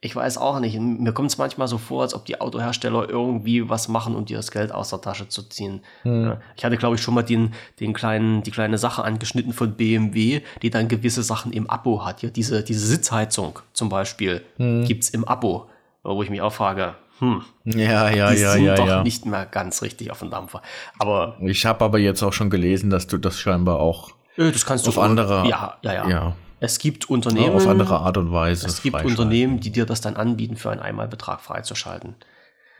ich weiß auch nicht, mir kommt es manchmal so vor, als ob die Autohersteller irgendwie was machen, um dir das Geld aus der Tasche zu ziehen. Hm. Ich hatte, glaube ich, schon mal den, den kleinen, die kleine Sache angeschnitten von BMW, die dann gewisse Sachen im Abo hat. Ja, diese, diese Sitzheizung zum Beispiel hm. es im Abo, wo ich mich auch frage, hm, ja, ja, die ja, sind ja, doch ja. nicht mehr ganz richtig auf dem Dampfer. Aber ich habe aber jetzt auch schon gelesen, dass du das scheinbar auch das kannst auf du andere, ja, ja, ja. ja es gibt Unternehmen. auf andere Art und Weise. Es gibt Unternehmen, die dir das dann anbieten, für einen Einmalbetrag freizuschalten.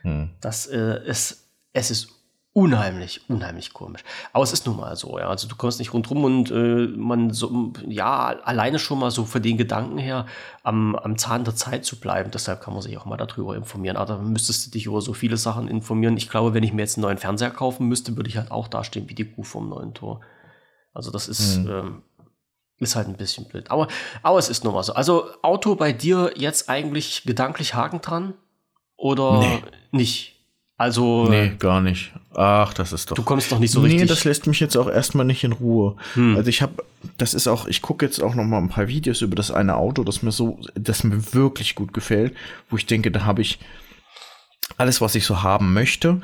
Hm. Das äh, ist, es ist unheimlich, unheimlich komisch. Aber es ist nun mal so, ja. Also du kommst nicht rundrum und äh, man so, ja, alleine schon mal so für den Gedanken her, am, am Zahn der Zeit zu bleiben. Deshalb kann man sich auch mal darüber informieren. Aber da müsstest du dich über so viele Sachen informieren. Ich glaube, wenn ich mir jetzt einen neuen Fernseher kaufen müsste, würde ich halt auch dastehen wie die Kuh vom neuen Tor. Also das ist, hm. ähm, ist halt ein bisschen blöd. Aber, aber es ist nun mal so. Also Auto bei dir jetzt eigentlich gedanklich Haken dran? Oder nee. nicht? Also. Nee, gar nicht. Ach, das ist doch. Du kommst doch nicht so richtig. Nee, das lässt mich jetzt auch erstmal nicht in Ruhe. Hm. Also ich habe, das ist auch, ich gucke jetzt auch noch mal ein paar Videos über das eine Auto, das mir so, das mir wirklich gut gefällt, wo ich denke, da habe ich alles, was ich so haben möchte.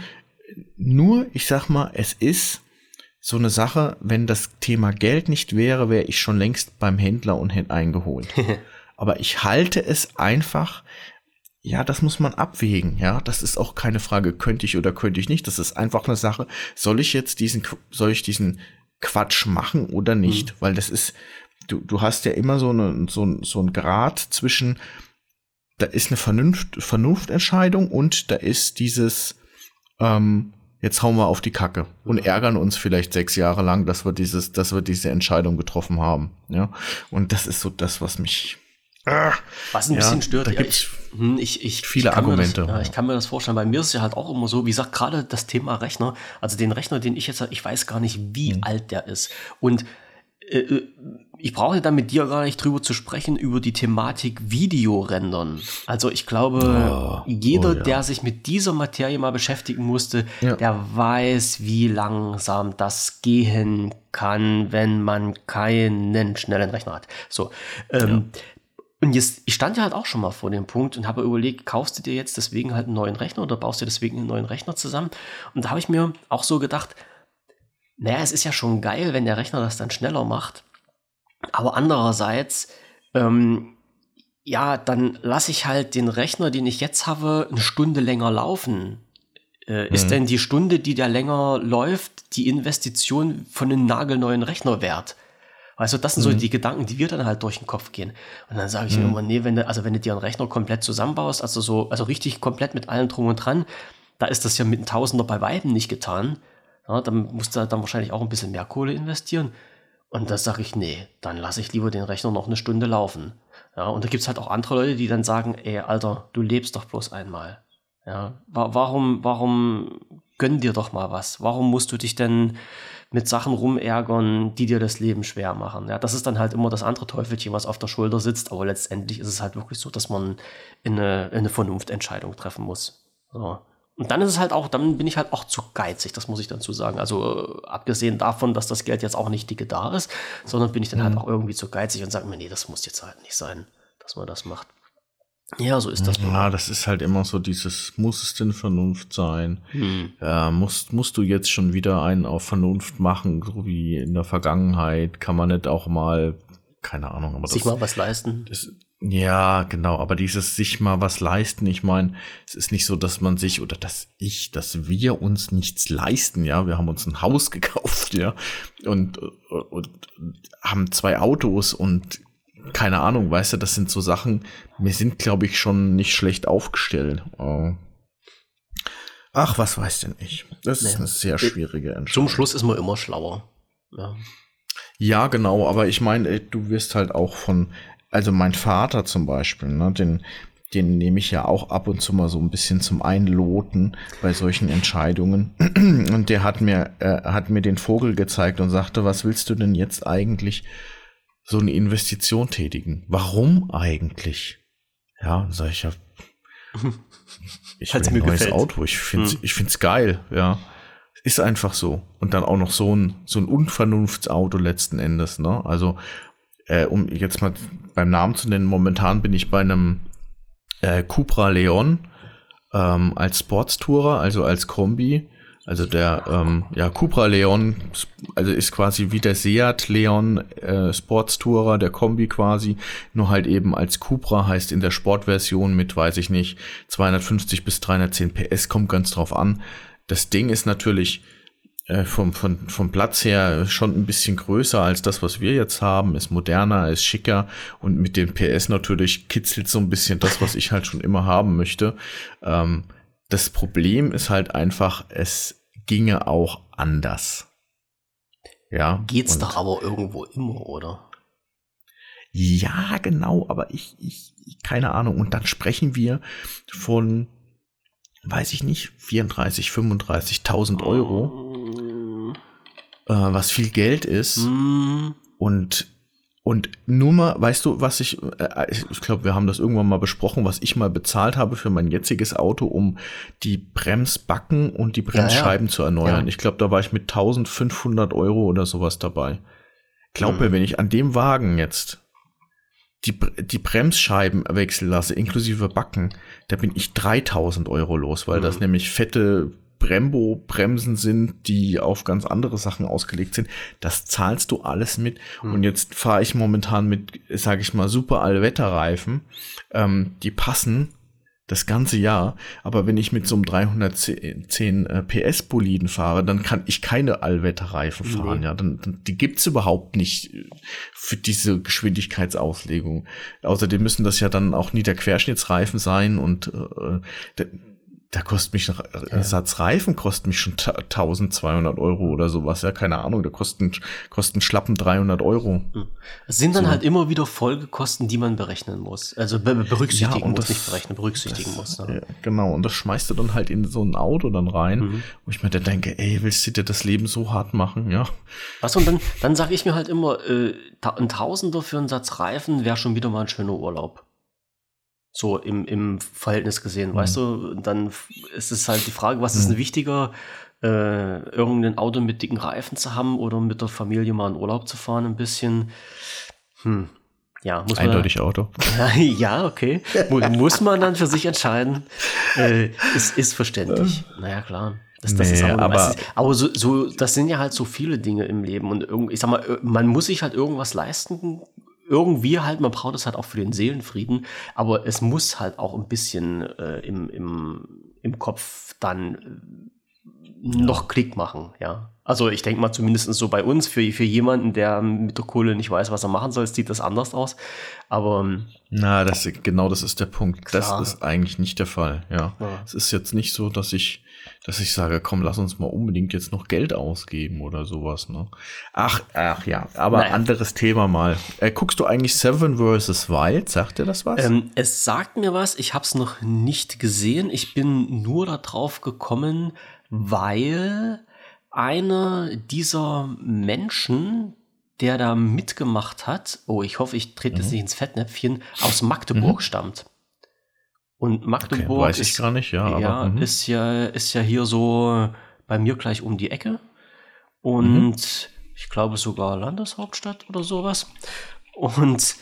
Nur, ich sag mal, es ist so eine Sache, wenn das Thema Geld nicht wäre, wäre ich schon längst beim Händler und hätte eingeholt. Aber ich halte es einfach, ja, das muss man abwägen, ja. Das ist auch keine Frage, könnte ich oder könnte ich nicht. Das ist einfach eine Sache, soll ich jetzt diesen, soll ich diesen Quatsch machen oder nicht? Mhm. Weil das ist, du, du hast ja immer so, eine, so, so ein Grad zwischen, da ist eine Vernunft, Vernunftentscheidung und da ist dieses, ähm, jetzt hauen wir auf die Kacke und ärgern uns vielleicht sechs Jahre lang, dass wir dieses, dass wir diese Entscheidung getroffen haben. Ja, und das ist so das, was mich was ein ja, bisschen stört, da ja, ich, hm, ich, ich, viele ich Argumente. Das, ja, ich kann mir das vorstellen. Bei mir ist es ja halt auch immer so, wie gesagt, gerade das Thema Rechner, also den Rechner, den ich jetzt, ich weiß gar nicht, wie hm. alt der ist. Und äh, äh, ich brauche da mit dir gar nicht drüber zu sprechen, über die Thematik Videorendern. Also ich glaube, oh, jeder, oh ja. der sich mit dieser Materie mal beschäftigen musste, ja. der weiß, wie langsam das gehen kann, wenn man keinen schnellen Rechner hat. So. Ähm, ja. Und jetzt, ich stand ja halt auch schon mal vor dem Punkt und habe überlegt, kaufst du dir jetzt deswegen halt einen neuen Rechner oder baust du deswegen einen neuen Rechner zusammen? Und da habe ich mir auch so gedacht, naja, es ist ja schon geil, wenn der Rechner das dann schneller macht. Aber andererseits, ähm, ja, dann lasse ich halt den Rechner, den ich jetzt habe, eine Stunde länger laufen. Äh, mhm. Ist denn die Stunde, die der länger läuft, die Investition von einem nagelneuen Rechner wert? Du, das sind mhm. so die Gedanken, die wir dann halt durch den Kopf gehen. Und dann sage ich mhm. immer, nee, wenn du, also wenn du dir einen Rechner komplett zusammenbaust, also so, also richtig komplett mit allem drum und dran, da ist das ja mit einem Tausender bei Weitem nicht getan. Ja, dann musst du dann wahrscheinlich auch ein bisschen mehr Kohle investieren. Und da sage ich, nee, dann lasse ich lieber den Rechner noch eine Stunde laufen. Ja, und da gibt es halt auch andere Leute, die dann sagen, ey, Alter, du lebst doch bloß einmal. Ja, warum, warum gönn dir doch mal was? Warum musst du dich denn mit Sachen rumärgern, die dir das Leben schwer machen? Ja, das ist dann halt immer das andere Teufelchen, was auf der Schulter sitzt, aber letztendlich ist es halt wirklich so, dass man eine, eine Vernunftentscheidung treffen muss. So. Und dann ist es halt auch, dann bin ich halt auch zu geizig, das muss ich dazu sagen. Also äh, abgesehen davon, dass das Geld jetzt auch nicht dicke da ist, sondern bin ich dann halt mhm. halt auch irgendwie zu geizig und sage mir, nee, das muss jetzt halt nicht sein, dass man das macht. Ja, so ist das. Ja, das ist halt immer so dieses, muss es denn Vernunft sein? Hm. Äh, musst, musst du jetzt schon wieder einen auf Vernunft machen, so wie in der Vergangenheit? Kann man nicht auch mal, keine Ahnung, aber Sich das, mal was leisten? Das, ja, genau, aber dieses sich mal was leisten, ich meine, es ist nicht so, dass man sich oder dass ich, dass wir uns nichts leisten, ja, wir haben uns ein Haus gekauft, ja, und, und, haben zwei Autos und keine Ahnung, weißt du, das sind so Sachen, wir sind, glaube ich, schon nicht schlecht aufgestellt. Oh. Ach, was weiß denn ich? Das ist eine sehr schwierige Entscheidung. Zum Schluss ist man immer schlauer. Ja, ja genau, aber ich meine, du wirst halt auch von, also mein Vater zum Beispiel, ne, den, den nehme ich ja auch ab und zu mal so ein bisschen zum Einloten bei solchen Entscheidungen. Und der hat mir, äh, hat mir den Vogel gezeigt und sagte, was willst du denn jetzt eigentlich so eine Investition tätigen. Warum eigentlich? Ja, sag ich ja. Ich will ein neues gefällt. Auto. Ich finde hm. ich find's geil, ja. Ist einfach so. Und dann auch noch so ein, so ein Unvernunftsauto letzten Endes, ne? Also, äh, um jetzt mal beim Namen zu nennen, momentan bin ich bei einem äh, Cupra Leon ähm, als Sportstourer, also als Kombi. Also der ähm, ja, Cupra Leon, also ist quasi wie der Seat Leon äh, Sportstourer, der Kombi quasi, nur halt eben als Cupra heißt in der Sportversion mit, weiß ich nicht, 250 bis 310 PS, kommt ganz drauf an. Das Ding ist natürlich äh, vom, vom, vom Platz her schon ein bisschen größer als das, was wir jetzt haben, ist moderner, ist schicker und mit den PS natürlich kitzelt so ein bisschen das, was ich halt schon immer haben möchte. Ähm, das Problem ist halt einfach, es ginge auch anders. Ja. Geht's doch aber irgendwo immer, oder? Ja, genau, aber ich, ich, keine Ahnung. Und dann sprechen wir von, weiß ich nicht, 34, 35.000 Euro, äh, was viel Geld ist. Mm. Und und nur mal, weißt du, was ich, äh, ich glaube, wir haben das irgendwann mal besprochen, was ich mal bezahlt habe für mein jetziges Auto, um die Bremsbacken und die Bremsscheiben ja, ja. zu erneuern. Ja. Ich glaube, da war ich mit 1500 Euro oder sowas dabei. Glaub mhm. mir, wenn ich an dem Wagen jetzt die, die Bremsscheiben wechseln lasse, inklusive Backen, da bin ich 3000 Euro los, weil mhm. das nämlich fette Brembo-Bremsen sind, die auf ganz andere Sachen ausgelegt sind. Das zahlst du alles mit. Mhm. Und jetzt fahre ich momentan mit, sage ich mal, super Allwetterreifen. Ähm, die passen das ganze Jahr. Aber wenn ich mit so einem 310 äh, PS Boliden fahre, dann kann ich keine Allwetterreifen fahren. Nee. Ja, dann, dann die gibt's überhaupt nicht äh, für diese Geschwindigkeitsauslegung. Außerdem müssen das ja dann auch Niederquerschnittsreifen sein und äh, da kostet mich noch, ja. Satz Reifen kostet mich schon 1200 Euro oder sowas, ja, keine Ahnung, da kosten, kosten schlappen 300 Euro. Hm. Es sind dann so. halt immer wieder Folgekosten, die man berechnen muss, also be berücksichtigen ja, muss, das, nicht berechnen, berücksichtigen das, muss. Ja. genau, und das schmeißt du dann halt in so ein Auto dann rein, mhm. wo ich mir dann denke, ey, willst du dir das Leben so hart machen, ja? Was und dann, dann sage ich mir halt immer, äh, ein Tausender für einen Satz Reifen wäre schon wieder mal ein schöner Urlaub. So im, im Verhältnis gesehen, mhm. weißt du? Dann ist es halt die Frage, was mhm. ist denn wichtiger, äh, irgendein Auto mit dicken Reifen zu haben oder mit der Familie mal in Urlaub zu fahren, ein bisschen. Hm. Ja, muss man. Eindeutig Auto. Ja, okay. muss man dann für sich entscheiden. Äh, ist, ist verständlich. Naja, klar. Das, das nee, ist auch, aber, aber so, so, das sind ja halt so viele Dinge im Leben. Und irgendwie, ich sag mal, man muss sich halt irgendwas leisten irgendwie halt, man braucht es halt auch für den Seelenfrieden, aber es muss halt auch ein bisschen äh, im, im, im Kopf dann äh, noch Klick machen, ja. Also ich denke mal zumindest so bei uns, für, für jemanden, der mit der Kohle nicht weiß, was er machen soll, sieht das anders aus. Aber ähm, na, das genau das ist der Punkt. Klar. Das ist eigentlich nicht der Fall, ja. ja. Es ist jetzt nicht so, dass ich dass ich sage, komm, lass uns mal unbedingt jetzt noch Geld ausgeben oder sowas. Ne? Ach, ach ja, aber naja. anderes Thema mal. Äh, guckst du eigentlich Seven vs. Wild? Sagt dir das was? Ähm, es sagt mir was. Ich habe es noch nicht gesehen. Ich bin nur darauf gekommen, weil einer dieser Menschen, der da mitgemacht hat, oh, ich hoffe, ich trete mhm. jetzt nicht ins Fettnäpfchen, aus Magdeburg mhm. stammt. Und Magdeburg okay, weiß ich ist, gar nicht, ja, ja, aber, mhm. ist ja ist ja hier so bei mir gleich um die Ecke und mhm. ich glaube sogar Landeshauptstadt oder sowas. Und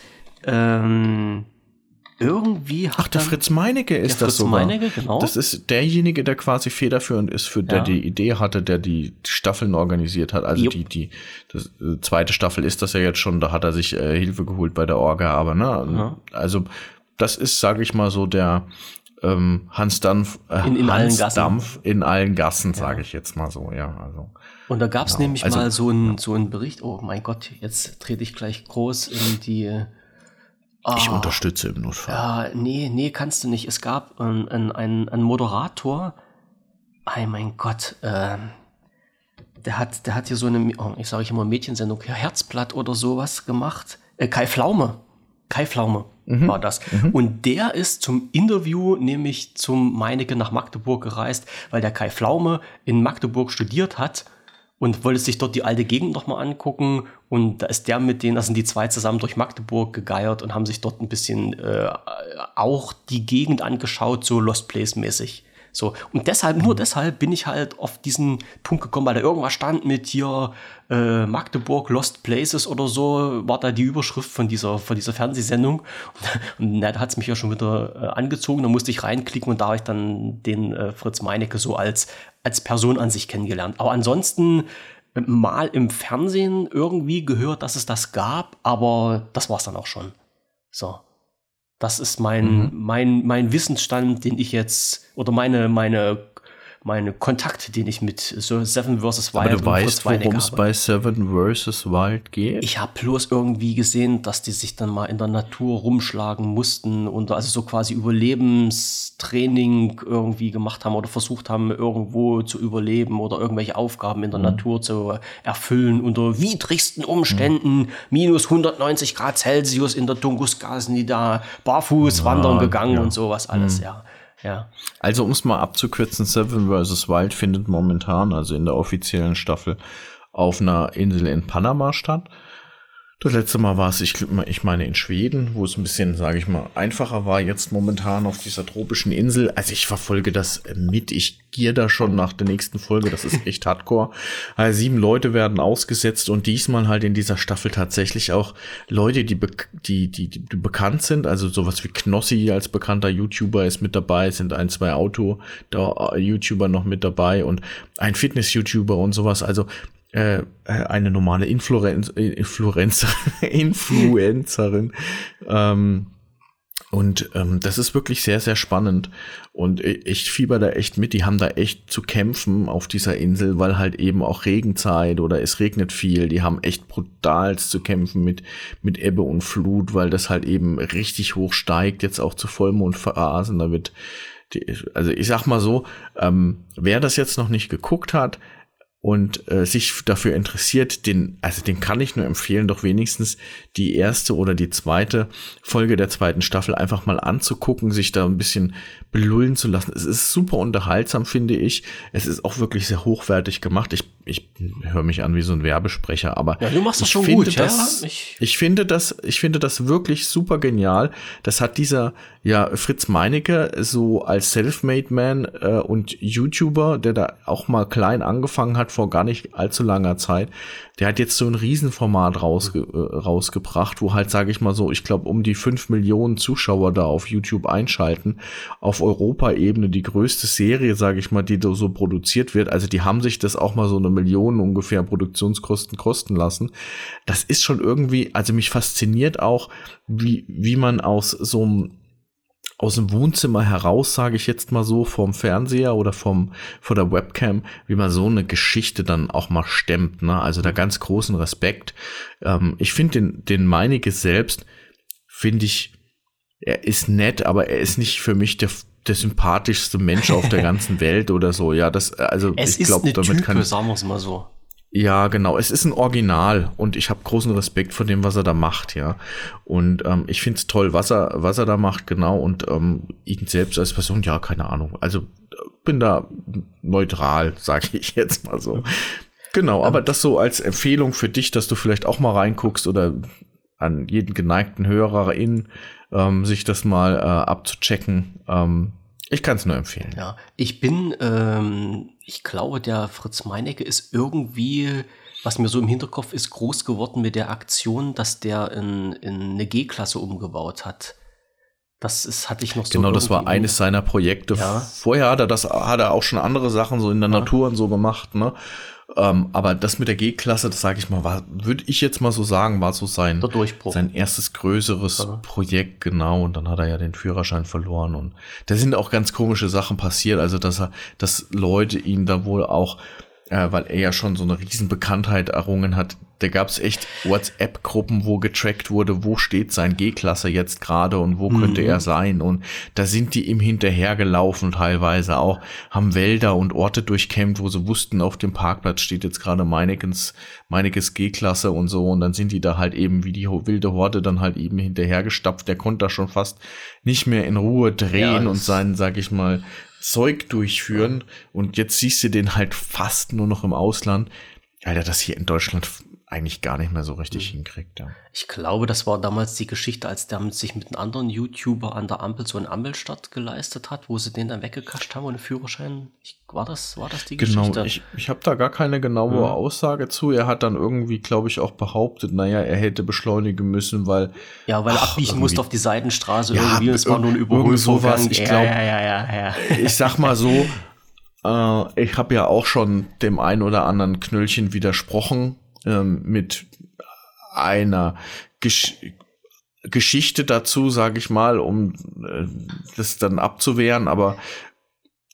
ähm, irgendwie Ach, der Fritz Meinecke ist das so. Meinecke, genau. Das ist derjenige, der quasi federführend ist, für der ja. die Idee hatte, der die Staffeln organisiert hat. Also Jupp. die, die das, äh, zweite Staffel ist das ja jetzt schon, da hat er sich äh, Hilfe geholt bei der Orga, aber ne, ja. also das ist, sage ich mal so, der ähm, Hans Dampf, äh, in, in Hans allen Dampf in allen Gassen, sage ich jetzt mal so, ja. Also. Und da gab es genau. nämlich also, mal so einen so einen Bericht, oh mein Gott, jetzt trete ich gleich groß in die Oh, ich unterstütze im Notfall. Ja, nee, nee, kannst du nicht. Es gab ähm, einen, einen, Moderator. Ei, mein Gott, äh, der hat, der hat hier so eine, oh, ich sage immer Mädchensendung, Herzblatt oder sowas gemacht. Äh, Kai Flaume. Kai Flaume mhm. war das. Mhm. Und der ist zum Interview nämlich zum Meinecke nach Magdeburg gereist, weil der Kai Flaume in Magdeburg studiert hat und wollte sich dort die alte Gegend nochmal angucken. Und da ist der mit denen, da sind die zwei zusammen durch Magdeburg gegeiert und haben sich dort ein bisschen äh, auch die Gegend angeschaut, so Lost Place mäßig. So, und deshalb, nur deshalb bin ich halt auf diesen Punkt gekommen, weil da irgendwas stand mit hier äh, Magdeburg Lost Places oder so, war da die Überschrift von dieser, von dieser Fernsehsendung. Und na, da hat es mich ja schon wieder äh, angezogen, da musste ich reinklicken und da habe ich dann den äh, Fritz Meinecke so als, als Person an sich kennengelernt. Aber ansonsten äh, mal im Fernsehen irgendwie gehört, dass es das gab, aber das war es dann auch schon. So. Das ist mein, mhm. mein, mein Wissensstand, den ich jetzt, oder meine, meine meine Kontakte, den ich mit so Seven vs. Wild Aber du weißt, worum es bei Seven vs. Wild geht? Ich habe bloß irgendwie gesehen, dass die sich dann mal in der Natur rumschlagen mussten und also so quasi Überlebenstraining irgendwie gemacht haben oder versucht haben, irgendwo zu überleben oder irgendwelche Aufgaben in der mhm. Natur zu erfüllen unter widrigsten Umständen, mhm. minus 190 Grad Celsius in der Tunguska sind die da barfuß ja, wandern gegangen ja. und sowas alles, mhm. ja. Ja. Also um es mal abzukürzen, Seven vs. Wild findet momentan, also in der offiziellen Staffel, auf einer Insel in Panama statt. Das letzte Mal war es, ich, ich meine, in Schweden, wo es ein bisschen, sage ich mal, einfacher war. Jetzt momentan auf dieser tropischen Insel. Also ich verfolge das mit. Ich gier da schon nach der nächsten Folge. Das ist echt hardcore. Also sieben Leute werden ausgesetzt und diesmal halt in dieser Staffel tatsächlich auch Leute, die, die, die, die bekannt sind. Also sowas wie Knossi als bekannter YouTuber ist mit dabei. Es sind ein, zwei Auto-YouTuber noch mit dabei und ein Fitness-YouTuber und sowas. Also äh, eine normale Influenz, Influencer, Influencerin. ähm, und ähm, das ist wirklich sehr, sehr spannend. Und ich fieber da echt mit. Die haben da echt zu kämpfen auf dieser Insel, weil halt eben auch Regenzeit oder es regnet viel. Die haben echt brutal zu kämpfen mit, mit Ebbe und Flut, weil das halt eben richtig hoch steigt, jetzt auch zu Vollmondphasen. Da wird, die, also ich sag mal so, ähm, wer das jetzt noch nicht geguckt hat, und äh, sich dafür interessiert, den, also den kann ich nur empfehlen, doch wenigstens die erste oder die zweite Folge der zweiten Staffel einfach mal anzugucken, sich da ein bisschen belullen zu lassen. Es ist super unterhaltsam, finde ich. Es ist auch wirklich sehr hochwertig gemacht. Ich, ich höre mich an wie so ein Werbesprecher, aber ja, du machst das schon gut, das, ja? ich, ich finde das, ich finde das wirklich super genial. Das hat dieser ja Fritz Meinecke so als Selfmade Man äh, und YouTuber, der da auch mal klein angefangen hat vor gar nicht allzu langer Zeit, der hat jetzt so ein Riesenformat rausge äh, rausgebracht, wo halt, sage ich mal so, ich glaube, um die fünf Millionen Zuschauer da auf YouTube einschalten. Auf Europaebene die größte Serie, sage ich mal, die so produziert wird. Also die haben sich das auch mal so eine Million ungefähr Produktionskosten kosten lassen. Das ist schon irgendwie, also mich fasziniert auch, wie, wie man aus so einem aus dem Wohnzimmer heraus, sage ich jetzt mal so, vom Fernseher oder vom vor der Webcam, wie man so eine Geschichte dann auch mal stemmt. Ne? Also da ganz großen Respekt. Ähm, ich finde den, den Meinige selbst, finde ich, er ist nett, aber er ist nicht für mich der, der sympathischste Mensch auf der ganzen Welt oder so. Ja, das, also es ich glaube, damit Type, kann sagen wir es mal so. Ja, genau. Es ist ein Original und ich habe großen Respekt vor dem, was er da macht, ja. Und ähm, ich finde es toll, was er, was er da macht, genau. Und ähm, ihn selbst als Person, ja, keine Ahnung. Also bin da neutral, sage ich jetzt mal so. Genau, aber das so als Empfehlung für dich, dass du vielleicht auch mal reinguckst oder an jeden geneigten Hörerin ähm, sich das mal äh, abzuchecken. Ähm, ich kann es nur empfehlen. Ja, ich bin, ähm, ich glaube, der Fritz Meinecke ist irgendwie, was mir so im Hinterkopf ist, groß geworden mit der Aktion, dass der in, in eine G-Klasse umgebaut hat. Das ist, hatte ich noch so. Genau, das war eines seiner Projekte. Ja. Vorher hat er das, hat er auch schon andere Sachen so in der ja. Natur und so gemacht, ne? Ähm, aber das mit der G-Klasse, das sage ich mal, war, würde ich jetzt mal so sagen, war so sein, sein erstes größeres ja. Projekt, genau. Und dann hat er ja den Führerschein verloren. Und da sind auch ganz komische Sachen passiert. Also, dass er, dass Leute ihn da wohl auch äh, weil er ja schon so eine Riesenbekanntheit errungen hat. Da gab es echt WhatsApp-Gruppen, wo getrackt wurde, wo steht sein G-Klasse jetzt gerade und wo mhm. könnte er sein. Und da sind die ihm hinterhergelaufen teilweise auch, haben Wälder und Orte durchkämmt, wo sie wussten, auf dem Parkplatz steht jetzt gerade Meinekens, Meinekes G-Klasse und so. Und dann sind die da halt eben wie die wilde Horde dann halt eben hinterhergestapft. Der konnte da schon fast nicht mehr in Ruhe drehen ja, und seinen, sag ich mal, Zeug durchführen und jetzt siehst du den halt fast nur noch im Ausland. Alter, das hier in Deutschland eigentlich gar nicht mehr so richtig mhm. hinkriegt. Ja. Ich glaube, das war damals die Geschichte, als der sich mit einem anderen YouTuber an der Ampel so einen Ampelstadt geleistet hat, wo sie den dann weggekascht haben und einen Führerschein. Ich, war, das, war das die genau, Geschichte? Genau, ich, ich habe da gar keine genaue ja. Aussage zu. Er hat dann irgendwie, glaube ich, auch behauptet, naja, er hätte beschleunigen müssen, weil. Ja, weil er abbiegen musste auf die Seitenstraße ja, irgendwie. Es war nur ein Überholvorgang. Ich glaube, ja, ja, ja, ja, ich sag mal so, äh, ich habe ja auch schon dem ein oder anderen Knöllchen widersprochen ähm, mit einer Gesch Geschichte dazu, sage ich mal, um äh, das dann abzuwehren. Aber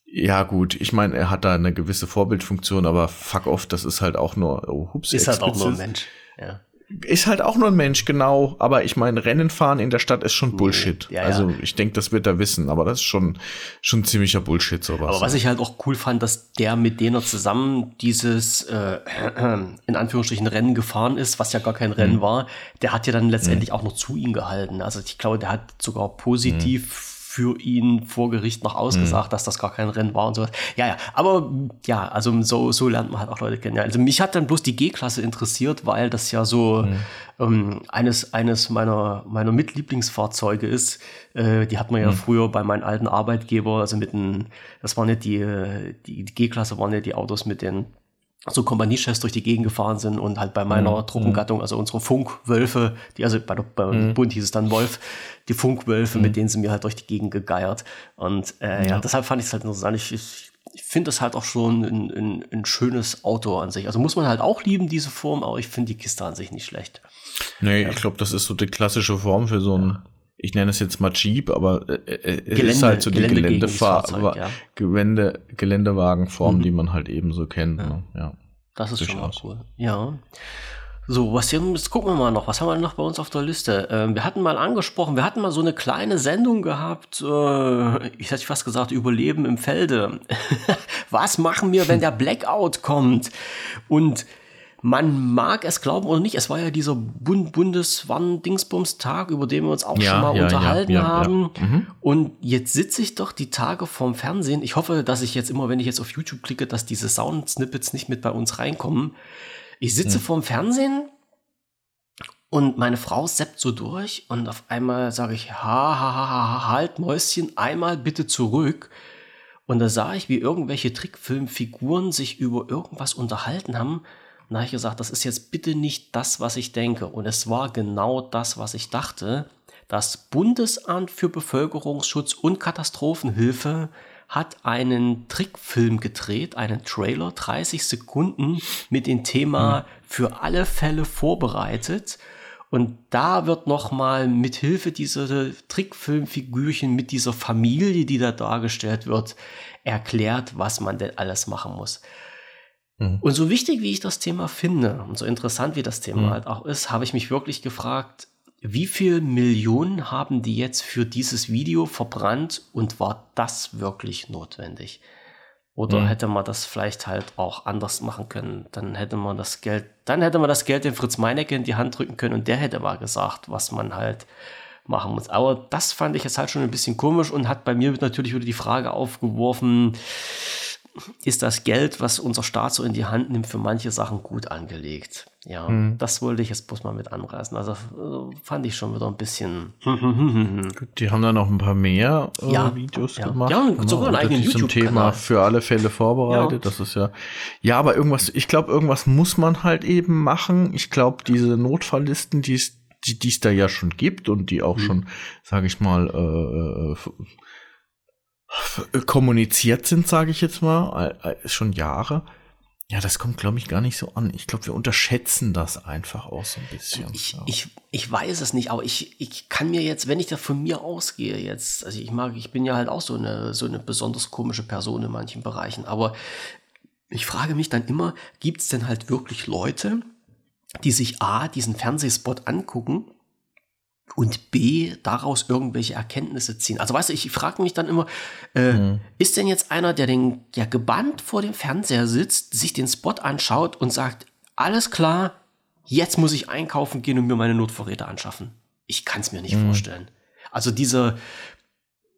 ja gut, ich meine, er hat da eine gewisse Vorbildfunktion, aber fuck off, das ist halt auch nur, oh, hups, ist halt auch nur ein Mensch. Ja ist halt auch nur ein Mensch, genau. Aber ich meine, Rennen fahren in der Stadt ist schon Bullshit. Ja, ja. Also ich denke, das wird er wissen, aber das ist schon, schon ziemlicher Bullshit sowas. Aber was ich halt auch cool fand, dass der mit denen er zusammen dieses äh, in Anführungsstrichen Rennen gefahren ist, was ja gar kein Rennen mhm. war, der hat ja dann letztendlich mhm. auch noch zu ihm gehalten. Also ich glaube, der hat sogar positiv mhm für ihn vor Gericht noch ausgesagt, mhm. dass das gar kein Rennen war und sowas. Ja, ja, aber ja, also so, so lernt man halt auch Leute kennen. Ja, also mich hat dann bloß die G-Klasse interessiert, weil das ja so mhm. ähm, eines, eines meiner, meiner Mitlieblingsfahrzeuge ist. Äh, die hat man ja mhm. früher bei meinem alten Arbeitgeber, also mit den, das waren nicht die, die, die G-Klasse waren ja die Autos mit den so Kompaniechefs durch die Gegend gefahren sind und halt bei meiner mhm. Truppengattung, also unsere Funkwölfe, die, also bei der, bei mhm. Bund hieß es dann Wolf, die Funkwölfe, mhm. mit denen sind mir halt durch die Gegend gegeiert. Und äh, ja. ja deshalb fand ich es halt interessant. Ich, ich, ich finde das halt auch schon ein, ein, ein, schönes Auto an sich. Also muss man halt auch lieben, diese Form, aber ich finde die Kiste an sich nicht schlecht. Nee, ja. ich glaube, das ist so die klassische Form für so ein ich nenne es jetzt mal Jeep, aber äh, äh es ist halt so die Gelände Geländefahr ja. Gelände Geländewagenform, mhm. die man halt eben so kennt. Ja. Ne? ja. Das ist Durchaus. schon cool. Ja. So, was hier, jetzt gucken wir mal noch, was haben wir noch bei uns auf der Liste? Ähm, wir hatten mal angesprochen, wir hatten mal so eine kleine Sendung gehabt, äh, ich hätte fast gesagt, Überleben im Felde. was machen wir, wenn der Blackout kommt? Und man mag es glauben oder nicht, es war ja dieser Bund Bundeswarn-Dingsbums-Tag, über den wir uns auch ja, schon mal ja, unterhalten ja, haben. Mhm. Und jetzt sitze ich doch die Tage vorm Fernsehen. Ich hoffe, dass ich jetzt immer, wenn ich jetzt auf YouTube klicke, dass diese Sound-Snippets nicht mit bei uns reinkommen. Ich sitze mhm. vorm Fernsehen und meine Frau seppt so durch und auf einmal sage ich, ha, ha, ha, ha, halt Mäuschen, einmal bitte zurück. Und da sah ich, wie irgendwelche Trickfilmfiguren sich über irgendwas unterhalten haben dann habe ich gesagt, das ist jetzt bitte nicht das, was ich denke. Und es war genau das, was ich dachte. Das Bundesamt für Bevölkerungsschutz und Katastrophenhilfe hat einen Trickfilm gedreht, einen Trailer, 30 Sekunden mit dem Thema hm. für alle Fälle vorbereitet. Und da wird nochmal mit Hilfe dieser Trickfilmfigürchen, mit dieser Familie, die da dargestellt wird, erklärt, was man denn alles machen muss. Mhm. Und so wichtig, wie ich das Thema finde und so interessant, wie das Thema mhm. halt auch ist, habe ich mich wirklich gefragt, wie viel Millionen haben die jetzt für dieses Video verbrannt und war das wirklich notwendig? Oder mhm. hätte man das vielleicht halt auch anders machen können? Dann hätte man das Geld, dann hätte man das Geld dem Fritz Meinecke in die Hand drücken können und der hätte mal gesagt, was man halt machen muss. Aber das fand ich jetzt halt schon ein bisschen komisch und hat bei mir natürlich wieder die Frage aufgeworfen, ist das Geld, was unser Staat so in die Hand nimmt, für manche Sachen gut angelegt. Ja, mhm. das wollte ich jetzt bloß mal mit anreißen. Also äh, fand ich schon wieder ein bisschen. Die haben da noch ein paar mehr äh, ja, Videos ja. gemacht. Ja, sogar einen eigenen YouTube Thema für alle Fälle vorbereitet. Ja. Das ist ja. Ja, aber irgendwas, ich glaube, irgendwas muss man halt eben machen. Ich glaube, diese Notfalllisten, die es die es da ja schon gibt und die auch mhm. schon, sage ich mal, äh, äh, kommuniziert sind, sage ich jetzt mal, äh, schon Jahre. Ja, das kommt, glaube ich, gar nicht so an. Ich glaube, wir unterschätzen das einfach auch so ein bisschen. Ich, ja. ich, ich weiß es nicht, aber ich, ich kann mir jetzt, wenn ich da von mir ausgehe jetzt, also ich mag, ich bin ja halt auch so eine, so eine besonders komische Person in manchen Bereichen, aber ich frage mich dann immer, gibt es denn halt wirklich Leute, die sich A, diesen Fernsehspot angucken und B, daraus irgendwelche Erkenntnisse ziehen. Also weißt du, ich frage mich dann immer, äh, mhm. ist denn jetzt einer, der den, ja gebannt vor dem Fernseher sitzt, sich den Spot anschaut und sagt, alles klar, jetzt muss ich einkaufen gehen und mir meine Notvorräte anschaffen. Ich kann es mir nicht mhm. vorstellen. Also dieser,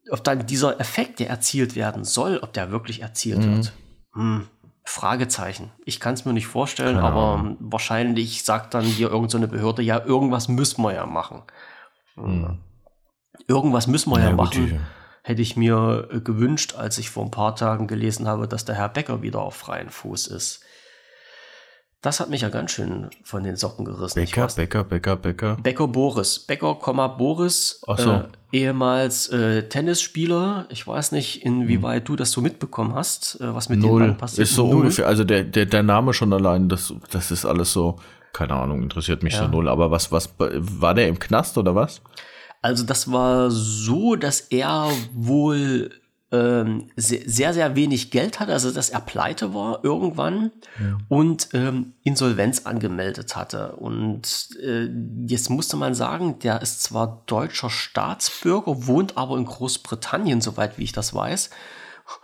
ob dann dieser Effekt, der erzielt werden soll, ob der wirklich erzielt mhm. wird. Hm, Fragezeichen. Ich kann es mir nicht vorstellen, ja. aber wahrscheinlich sagt dann hier irgendeine so Behörde, ja, irgendwas müssen wir ja machen. Mhm. Irgendwas müssen wir ja, ja machen. Gut, Hätte ich mir äh, gewünscht, als ich vor ein paar Tagen gelesen habe, dass der Herr Becker wieder auf freien Fuß ist. Das hat mich ja ganz schön von den Socken gerissen. Becker, Becker, Becker, Becker. Becker Boris. Becker, Boris. Ach so. Äh, ehemals äh, Tennisspieler. Ich weiß nicht, inwieweit du das so mitbekommen hast, äh, was mit Null. dem passiert. Ist so Null. ungefähr, also der, der, der Name schon allein, das, das ist alles so keine Ahnung, interessiert mich ja. so null. Aber was, was, war der im Knast oder was? Also das war so, dass er wohl ähm, sehr, sehr wenig Geld hatte, also dass er pleite war irgendwann ja. und ähm, Insolvenz angemeldet hatte. Und äh, jetzt musste man sagen, der ist zwar deutscher Staatsbürger, wohnt aber in Großbritannien, soweit wie ich das weiß.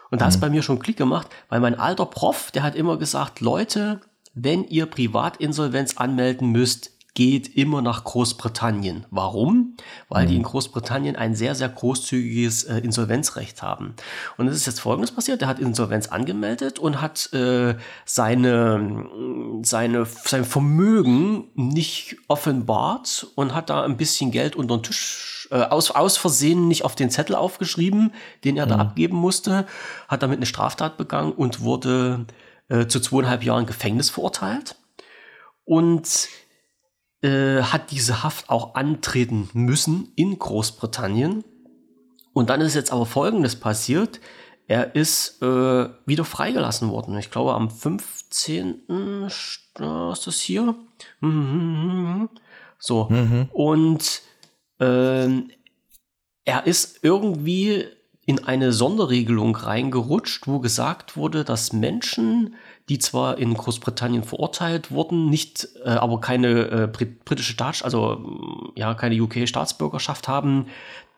Und da mhm. ist bei mir schon Klick gemacht, weil mein alter Prof, der hat immer gesagt, Leute, wenn ihr Privatinsolvenz anmelden müsst, geht immer nach Großbritannien. Warum? Weil mhm. die in Großbritannien ein sehr, sehr großzügiges äh, Insolvenzrecht haben. Und es ist jetzt Folgendes passiert. Er hat Insolvenz angemeldet und hat äh, seine, seine, sein Vermögen nicht offenbart und hat da ein bisschen Geld unter den Tisch äh, aus, aus Versehen nicht auf den Zettel aufgeschrieben, den er mhm. da abgeben musste, hat damit eine Straftat begangen und wurde äh, zu zweieinhalb Jahren Gefängnis verurteilt und äh, hat diese Haft auch antreten müssen in Großbritannien. Und dann ist jetzt aber Folgendes passiert. Er ist äh, wieder freigelassen worden. Ich glaube, am 15. ist das hier. So. Mhm. Und äh, er ist irgendwie in eine Sonderregelung reingerutscht, wo gesagt wurde, dass Menschen, die zwar in Großbritannien verurteilt wurden, nicht, äh, aber keine äh, britische Staats, also mm, ja, keine UK-Staatsbürgerschaft haben,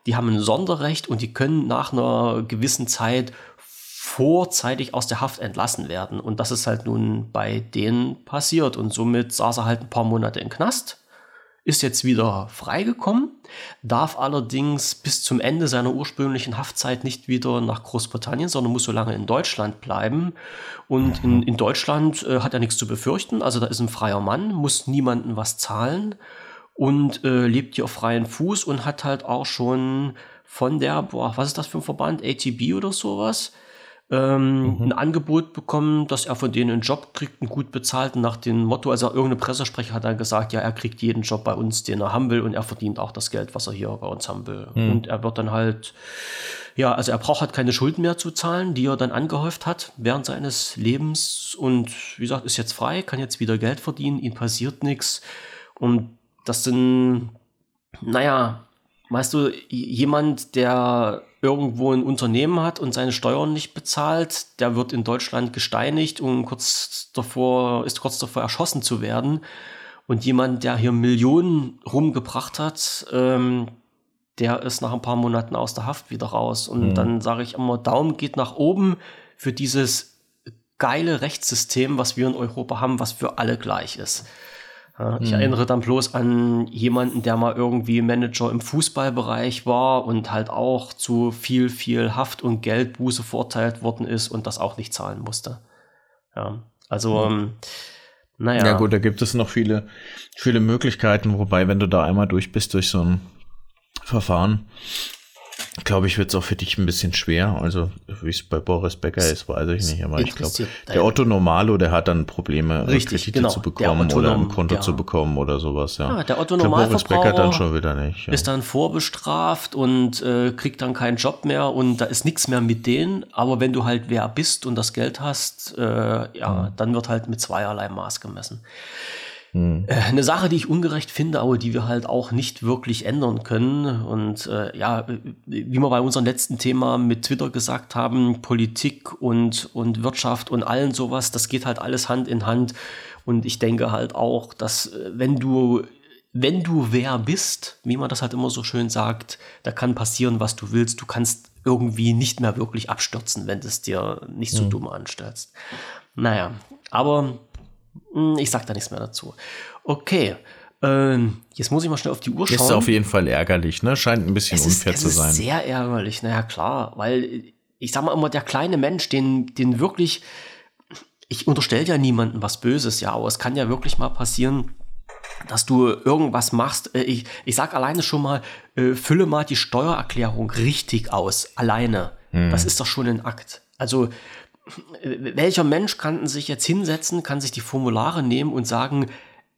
die haben ein Sonderrecht und die können nach einer gewissen Zeit vorzeitig aus der Haft entlassen werden. Und das ist halt nun bei denen passiert. Und somit saß er halt ein paar Monate im Knast ist jetzt wieder freigekommen, darf allerdings bis zum Ende seiner ursprünglichen Haftzeit nicht wieder nach Großbritannien, sondern muss so lange in Deutschland bleiben. Und in, in Deutschland äh, hat er nichts zu befürchten. Also da ist ein freier Mann, muss niemandem was zahlen und äh, lebt hier auf freien Fuß und hat halt auch schon von der, boah, was ist das für ein Verband, ATB oder sowas, ähm, mhm. ein Angebot bekommen, dass er von denen einen Job kriegt, einen gut bezahlten nach dem Motto, also irgendeine Pressesprecher hat dann gesagt, ja, er kriegt jeden Job bei uns, den er haben will und er verdient auch das Geld, was er hier bei uns haben will. Mhm. Und er wird dann halt, ja, also er braucht halt keine Schulden mehr zu zahlen, die er dann angehäuft hat während seines Lebens und wie gesagt, ist jetzt frei, kann jetzt wieder Geld verdienen, ihm passiert nichts und das sind, naja, weißt du, jemand, der irgendwo ein Unternehmen hat und seine Steuern nicht bezahlt, der wird in Deutschland gesteinigt und kurz davor, ist kurz davor erschossen zu werden. Und jemand, der hier Millionen rumgebracht hat, ähm, der ist nach ein paar Monaten aus der Haft wieder raus. Und mhm. dann sage ich immer, Daumen geht nach oben für dieses geile Rechtssystem, was wir in Europa haben, was für alle gleich ist. Ich mhm. erinnere dann bloß an jemanden, der mal irgendwie Manager im Fußballbereich war und halt auch zu viel, viel Haft und Geldbuße verurteilt worden ist und das auch nicht zahlen musste. Ja, also, mhm. ähm, naja. Ja gut, da gibt es noch viele, viele Möglichkeiten, wobei, wenn du da einmal durch bist durch so ein Verfahren, glaube ich, wird es auch für dich ein bisschen schwer. Also, wie es bei Boris Becker ist, weiß ich nicht. Aber ich glaube, der Otto Normalo, der hat dann Probleme, Richtig, Kredite genau. zu bekommen oder ein Konto ja. zu bekommen oder sowas. Ja, ja der Otto Normalverbraucher Boris Becker dann schon wieder nicht. Ja. Ist dann vorbestraft und äh, kriegt dann keinen Job mehr und da ist nichts mehr mit denen. Aber wenn du halt wer bist und das Geld hast, äh, ja, mhm. dann wird halt mit zweierlei Maß gemessen. Hm. Äh, eine Sache, die ich ungerecht finde, aber die wir halt auch nicht wirklich ändern können. Und äh, ja, wie wir bei unserem letzten Thema mit Twitter gesagt haben, Politik und, und Wirtschaft und allen sowas, das geht halt alles Hand in Hand. Und ich denke halt auch, dass äh, wenn du wenn du wer bist, wie man das halt immer so schön sagt, da kann passieren, was du willst. Du kannst irgendwie nicht mehr wirklich abstürzen, wenn du es dir nicht so mhm. dumm anstellst. Naja, aber ich sag da nichts mehr dazu. Okay. Ähm, jetzt muss ich mal schnell auf die Uhr schauen. Ist auf jeden Fall ärgerlich, ne? Scheint ein bisschen es unfair ist, zu sein. Ist sehr ärgerlich, naja, klar, weil ich sag mal immer, der kleine Mensch, den, den wirklich, ich unterstelle ja niemandem was Böses, ja, aber es kann ja wirklich mal passieren, dass du irgendwas machst. Äh, ich, ich sag alleine schon mal, äh, fülle mal die Steuererklärung richtig aus, alleine. Hm. Das ist doch schon ein Akt. Also welcher Mensch kann sich jetzt hinsetzen, kann sich die Formulare nehmen und sagen,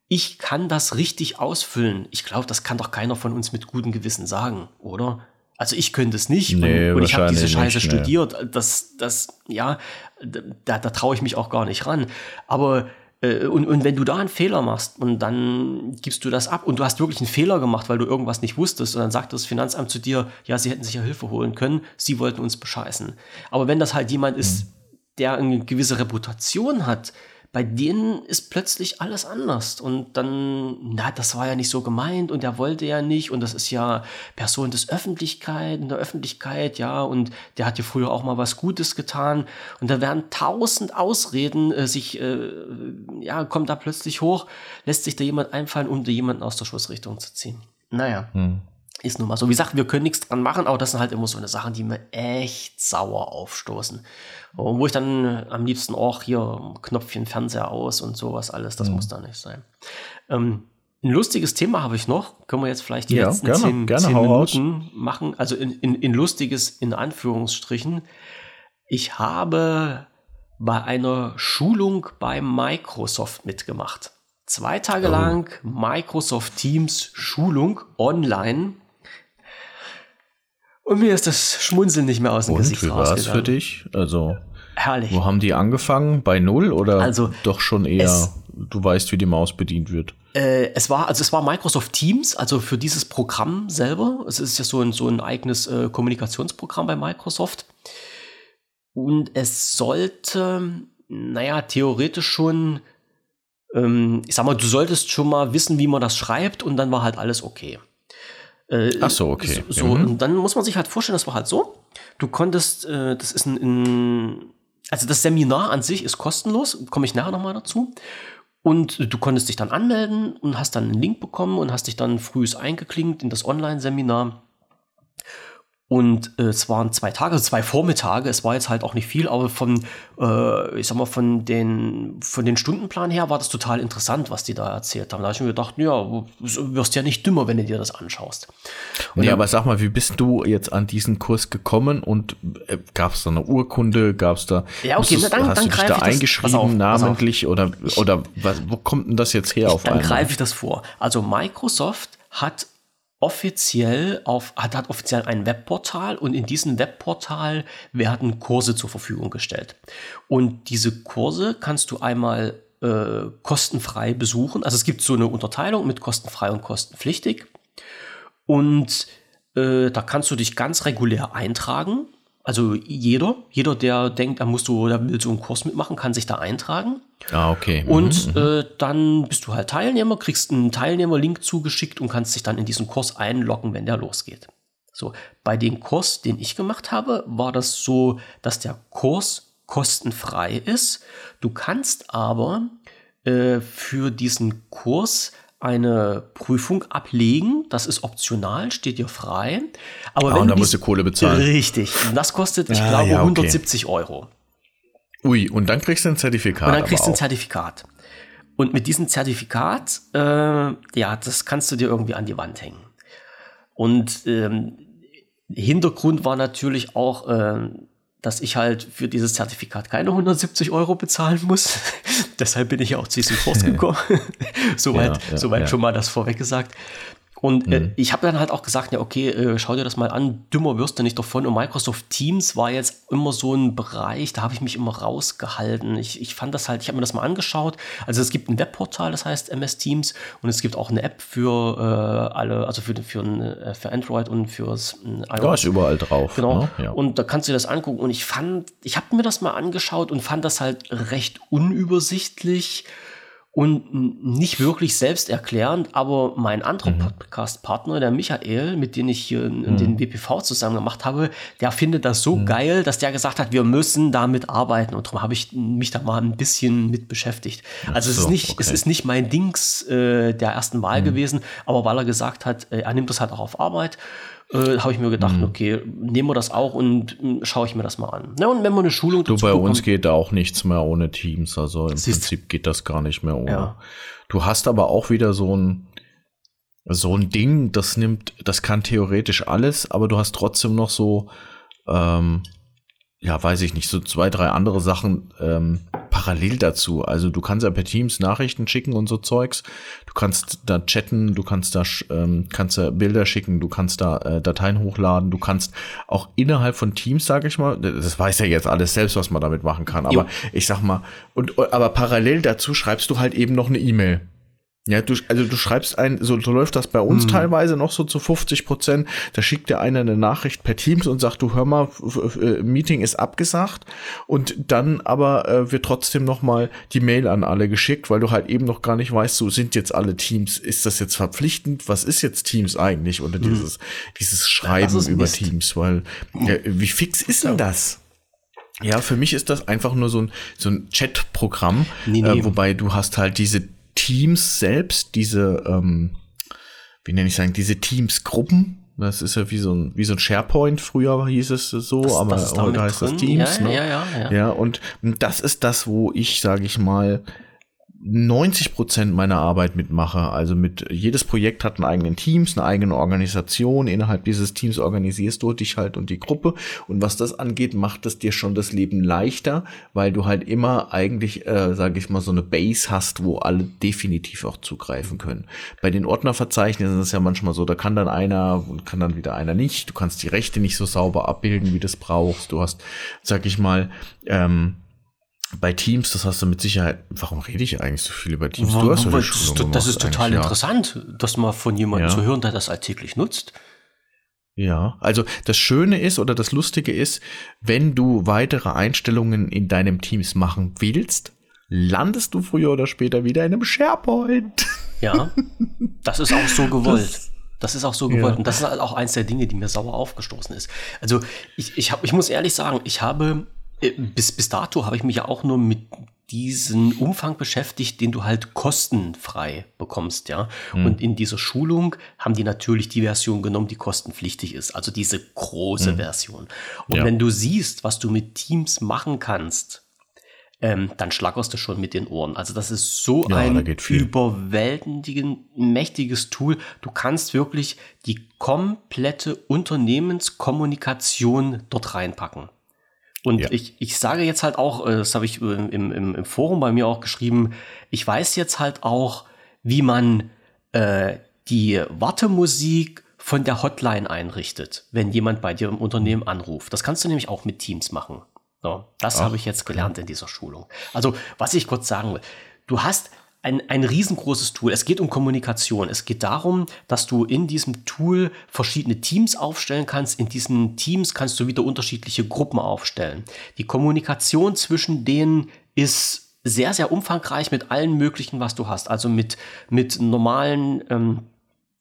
ich kann das richtig ausfüllen. Ich glaube, das kann doch keiner von uns mit gutem Gewissen sagen, oder? Also ich könnte es nicht nee, und, und ich habe diese Scheiße nicht, studiert. Nee. Das, das, ja, da, da traue ich mich auch gar nicht ran. Aber äh, und, und wenn du da einen Fehler machst und dann gibst du das ab und du hast wirklich einen Fehler gemacht, weil du irgendwas nicht wusstest und dann sagt das Finanzamt zu dir, ja, sie hätten sich ja Hilfe holen können, sie wollten uns bescheißen. Aber wenn das halt jemand ist, mhm der eine gewisse Reputation hat, bei denen ist plötzlich alles anders. Und dann, na, das war ja nicht so gemeint und der wollte ja nicht und das ist ja Person des Öffentlichkeit, in der Öffentlichkeit, ja, und der hat ja früher auch mal was Gutes getan. Und da werden tausend Ausreden äh, sich, äh, ja, kommt da plötzlich hoch, lässt sich da jemand einfallen, um da jemanden aus der Schussrichtung zu ziehen. Naja. Hm. Ist nun mal so. Wie gesagt, wir können nichts dran machen, aber das sind halt immer so eine Sachen, die mir echt sauer aufstoßen. Und wo ich dann am liebsten auch hier Knopfchen Fernseher aus und sowas alles, das mhm. muss da nicht sein. Ähm, ein lustiges Thema habe ich noch. Können wir jetzt vielleicht die ja, letzten gerne, zehn, gerne, zehn Minuten machen? Also in, in, in lustiges in Anführungsstrichen. Ich habe bei einer Schulung bei Microsoft mitgemacht. Zwei Tage oh. lang Microsoft Teams Schulung online und mir ist das Schmunzeln nicht mehr aus dem Und, Gesicht wie war es für dich? Also, Herrlich. Wo haben die angefangen? Bei Null oder also, doch schon eher, es, du weißt, wie die Maus bedient wird? Äh, es war, also es war Microsoft Teams, also für dieses Programm selber. Es ist ja so ein, so ein eigenes äh, Kommunikationsprogramm bei Microsoft. Und es sollte, naja, theoretisch schon, ähm, ich sag mal, du solltest schon mal wissen, wie man das schreibt und dann war halt alles okay. Äh, Ach so, okay. So, mhm. und dann muss man sich halt vorstellen, das war halt so. Du konntest, äh, das ist ein, ein, also das Seminar an sich ist kostenlos, komme ich nachher nochmal dazu. Und du konntest dich dann anmelden und hast dann einen Link bekommen und hast dich dann frühs eingeklinkt in das Online-Seminar. Und äh, es waren zwei Tage, also zwei Vormittage. Es war jetzt halt auch nicht viel, aber von, äh, ich sag mal, von den, von den Stundenplan her war das total interessant, was die da erzählt haben. Da habe ich mir gedacht, ja, du wirst ja nicht dümmer, wenn du dir das anschaust. Und ja, aber sag mal, wie bist du jetzt an diesen Kurs gekommen und äh, gab es da eine Urkunde? Gab es da, ja, okay, na, dann, hast dann du dich da eingeschrieben, auf, namentlich oder, oder was, wo kommt denn das jetzt her ich, auf einmal? Dann greife ich das vor. Also Microsoft hat offiziell auf, hat, hat offiziell ein Webportal und in diesem Webportal werden Kurse zur Verfügung gestellt. Und diese Kurse kannst du einmal äh, kostenfrei besuchen. Also es gibt so eine Unterteilung mit kostenfrei und kostenpflichtig. Und äh, da kannst du dich ganz regulär eintragen. Also jeder, jeder, der denkt, er muss so, der will so einen Kurs mitmachen, kann sich da eintragen. Ah, okay. Mhm, und mhm. äh, dann bist du halt Teilnehmer, kriegst einen Teilnehmerlink zugeschickt und kannst dich dann in diesen Kurs einloggen, wenn der losgeht. So, bei dem Kurs, den ich gemacht habe, war das so, dass der Kurs kostenfrei ist. Du kannst aber äh, für diesen Kurs eine Prüfung ablegen. Das ist optional, steht dir frei. Aber ah, wenn und da musst du Kohle bezahlen. Richtig. Das kostet, ich ah, glaube, ja, okay. 170 Euro. Ui, und dann kriegst du ein Zertifikat. Und dann kriegst du ein Zertifikat. Und mit diesem Zertifikat, äh, ja, das kannst du dir irgendwie an die Wand hängen. Und ähm, Hintergrund war natürlich auch, äh, dass ich halt für dieses Zertifikat keine 170 Euro bezahlen muss. Deshalb bin ich ja auch zu diesem Kurs gekommen. soweit ja, ja, soweit ja. schon mal das vorweg gesagt. Und äh, mhm. ich habe dann halt auch gesagt, ja, okay, äh, schau dir das mal an, dümmer wirst du nicht davon. Und Microsoft Teams war jetzt immer so ein Bereich, da habe ich mich immer rausgehalten. Ich, ich fand das halt, ich habe mir das mal angeschaut. Also es gibt ein Webportal, das heißt MS Teams, und es gibt auch eine App für äh, alle, also für, für, äh, für Android und fürs äh, iOS. Ja, ist überall drauf. Genau. Ne? Ja. Und da kannst du dir das angucken. Und ich fand, ich habe mir das mal angeschaut und fand das halt recht unübersichtlich und nicht wirklich selbsterklärend, aber mein anderer mhm. Podcast-Partner, der Michael, mit dem ich hier mhm. den WPV zusammen gemacht habe, der findet das so mhm. geil, dass der gesagt hat, wir müssen damit arbeiten und darum habe ich mich da mal ein bisschen mit beschäftigt. Also so, es ist nicht, okay. es ist nicht mein Dings äh, der ersten Wahl mhm. gewesen, aber weil er gesagt hat, äh, er nimmt das halt auch auf Arbeit äh, habe ich mir gedacht, mhm. okay, nehmen wir das auch und äh, schaue ich mir das mal an. Ja, und wenn man eine Schulung Du, bei uns geht da auch nichts mehr ohne Teams. Also im Prinzip geht das gar nicht mehr ohne. Ja. Du hast aber auch wieder so ein, so ein Ding, das nimmt, das kann theoretisch alles, aber du hast trotzdem noch so, ähm, ja, weiß ich nicht, so zwei, drei andere Sachen ähm, parallel dazu. Also du kannst ja per Teams Nachrichten schicken und so Zeugs. Du kannst da chatten, du kannst da ähm, kannst da Bilder schicken, du kannst da äh, Dateien hochladen, du kannst auch innerhalb von Teams, sage ich mal, das weiß ja jetzt alles selbst, was man damit machen kann. Aber jo. ich sag mal, und aber parallel dazu schreibst du halt eben noch eine E-Mail. Ja, du, also du schreibst ein, so, so läuft das bei uns mhm. teilweise noch so zu 50 Prozent. Da schickt dir einer eine Nachricht per Teams und sagt, du hör mal, äh, Meeting ist abgesagt. Und dann aber äh, wird trotzdem noch mal die Mail an alle geschickt, weil du halt eben noch gar nicht weißt, so sind jetzt alle Teams, ist das jetzt verpflichtend? Was ist jetzt Teams eigentlich? Oder mhm. dieses, dieses Schreiben über Mist. Teams, weil, äh, wie fix ist denn das? Ja, für mich ist das einfach nur so ein, so ein Chat-Programm, nee, nee. Äh, wobei du hast halt diese Teams selbst, diese, ähm, wie nenne ich sagen, diese Teams-Gruppen, das ist ja wie so ein, wie so ein SharePoint, früher hieß es so, das, aber das heute heißt drin? das Teams. Ja, ne? ja, ja, ja. ja, und das ist das, wo ich, sage ich mal, 90 Prozent meiner Arbeit mitmache. Also mit jedes Projekt hat einen eigenen Teams, eine eigene Organisation. Innerhalb dieses Teams organisierst du dich halt und die Gruppe. Und was das angeht, macht es dir schon das Leben leichter, weil du halt immer eigentlich, äh, sage ich mal, so eine Base hast, wo alle definitiv auch zugreifen können. Bei den Ordnerverzeichnissen ist es ja manchmal so, da kann dann einer und kann dann wieder einer nicht. Du kannst die Rechte nicht so sauber abbilden, wie du es brauchst. Du hast, sag ich mal, ähm, bei Teams, das hast du mit Sicherheit. Warum rede ich eigentlich so viel über Teams? Du hast ja das, das ist total interessant, ja. das mal von jemandem ja. zu hören, der das alltäglich nutzt. Ja, also das Schöne ist oder das Lustige ist, wenn du weitere Einstellungen in deinem Teams machen willst, landest du früher oder später wieder in einem SharePoint. Ja, das ist auch so gewollt. Das, das ist auch so gewollt. Ja. Und das ist halt auch eins der Dinge, die mir sauer aufgestoßen ist. Also ich, ich, hab, ich muss ehrlich sagen, ich habe bis, bis dato habe ich mich ja auch nur mit diesen Umfang beschäftigt, den du halt kostenfrei bekommst, ja. Mhm. Und in dieser Schulung haben die natürlich die Version genommen, die kostenpflichtig ist, also diese große mhm. Version. Und ja. wenn du siehst, was du mit Teams machen kannst, ähm, dann schlackerst du schon mit den Ohren. Also das ist so ja, ein überwältigend mächtiges Tool. Du kannst wirklich die komplette Unternehmenskommunikation dort reinpacken. Und ja. ich, ich sage jetzt halt auch, äh, das habe ich im, im, im Forum bei mir auch geschrieben, ich weiß jetzt halt auch, wie man äh, die Wartemusik von der Hotline einrichtet, wenn jemand bei dir im Unternehmen anruft. Das kannst du nämlich auch mit Teams machen. So, das habe ich jetzt gelernt in dieser Schulung. Also, was ich kurz sagen will, du hast ein, ein riesengroßes Tool. Es geht um Kommunikation. Es geht darum, dass du in diesem Tool verschiedene Teams aufstellen kannst. In diesen Teams kannst du wieder unterschiedliche Gruppen aufstellen. Die Kommunikation zwischen denen ist sehr, sehr umfangreich mit allen möglichen, was du hast. Also mit, mit normalen ähm,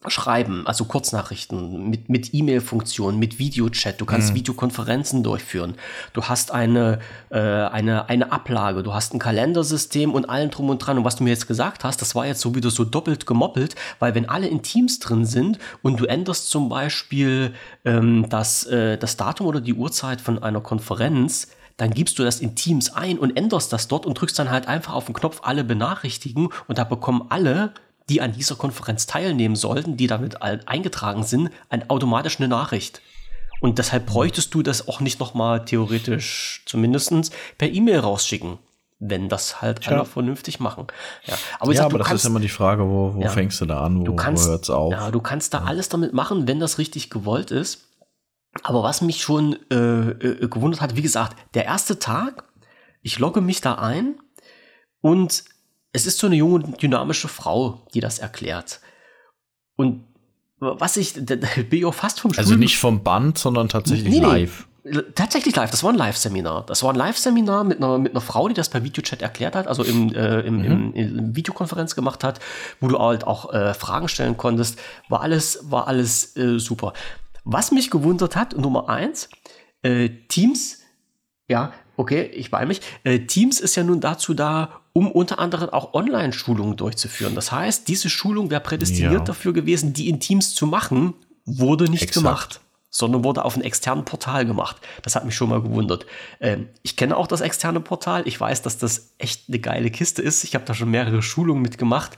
Schreiben, also Kurznachrichten, mit, mit E-Mail-Funktionen, mit Videochat, du kannst mhm. Videokonferenzen durchführen, du hast eine, äh, eine, eine Ablage, du hast ein Kalendersystem und allen drum und dran. Und was du mir jetzt gesagt hast, das war jetzt so wieder so doppelt gemoppelt, weil wenn alle in Teams drin sind und du änderst zum Beispiel ähm, das, äh, das Datum oder die Uhrzeit von einer Konferenz, dann gibst du das in Teams ein und änderst das dort und drückst dann halt einfach auf den Knopf alle benachrichtigen und da bekommen alle die an dieser Konferenz teilnehmen sollten, die damit eingetragen sind, ein, automatisch eine Nachricht. Und deshalb bräuchtest du das auch nicht nochmal theoretisch zumindest per E-Mail rausschicken wenn das halt ja. alle vernünftig machen. Ja, aber, ja, sag, aber das kannst, ist immer die Frage, wo, wo ja, fängst du da an, wo, du kannst, wo hört's auf? Ja, du kannst da alles damit machen, wenn das richtig gewollt ist. Aber was mich schon äh, äh, gewundert hat, wie gesagt, der erste Tag, ich logge mich da ein und es ist so eine junge, dynamische Frau, die das erklärt. Und was ich, da bin ich auch fast vom also Stuhl. Also nicht vom Band, sondern tatsächlich nee, live. Tatsächlich live, das war ein Live-Seminar. Das war ein Live-Seminar mit einer, mit einer Frau, die das per Videochat erklärt hat, also im, äh, im, mhm. im, im, Videokonferenz gemacht hat, wo du halt auch äh, Fragen stellen konntest. War alles, war alles äh, super. Was mich gewundert hat, Nummer eins, äh, Teams, ja, okay, ich bei mich, äh, Teams ist ja nun dazu da, um unter anderem auch Online-Schulungen durchzuführen. Das heißt, diese Schulung wäre prädestiniert ja. dafür gewesen, die in Teams zu machen, wurde nicht Exakt. gemacht sondern wurde auf einem externen Portal gemacht. Das hat mich schon mal gewundert. Ähm, ich kenne auch das externe Portal. Ich weiß, dass das echt eine geile Kiste ist. Ich habe da schon mehrere Schulungen mitgemacht.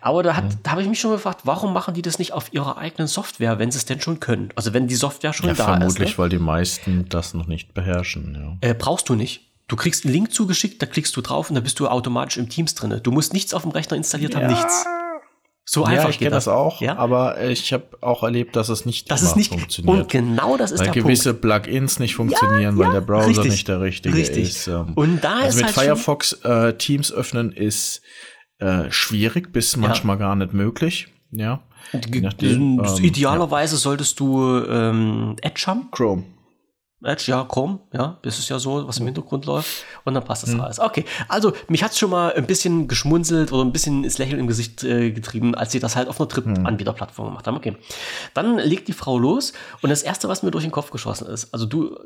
Aber da, mhm. da habe ich mich schon gefragt, warum machen die das nicht auf ihrer eigenen Software, wenn sie es denn schon können? Also wenn die Software schon ja, da vermutlich, ist. Vermutlich, ne? weil die meisten das noch nicht beherrschen. Ja. Äh, brauchst du nicht. Du kriegst einen Link zugeschickt, da klickst du drauf und da bist du automatisch im Teams drin. Du musst nichts auf dem Rechner installiert ja. haben, nichts. So einfach ja, ich kenne das auch, ja? aber ich habe auch erlebt, dass es nicht das ist nicht, funktioniert. Und genau das ist weil der gewisse Plugins nicht funktionieren, ja, weil der Browser richtig, nicht der richtige richtig. ist. Ähm, und da also ist mit halt Firefox äh, Teams öffnen ist äh, schwierig bis manchmal gar nicht möglich. Ja. Nachdem, ähm, idealerweise solltest du ähm, Edge haben. Chrome. Edge, ja, Chrome, ja, das ist ja so, was im Hintergrund läuft. Und dann passt das mhm. alles. Okay, also mich hat's schon mal ein bisschen geschmunzelt oder ein bisschen ins Lächeln im Gesicht äh, getrieben, als sie das halt auf einer Drittanbieterplattform gemacht haben. Okay. Dann legt die Frau los und das Erste, was mir durch den Kopf geschossen ist, also du,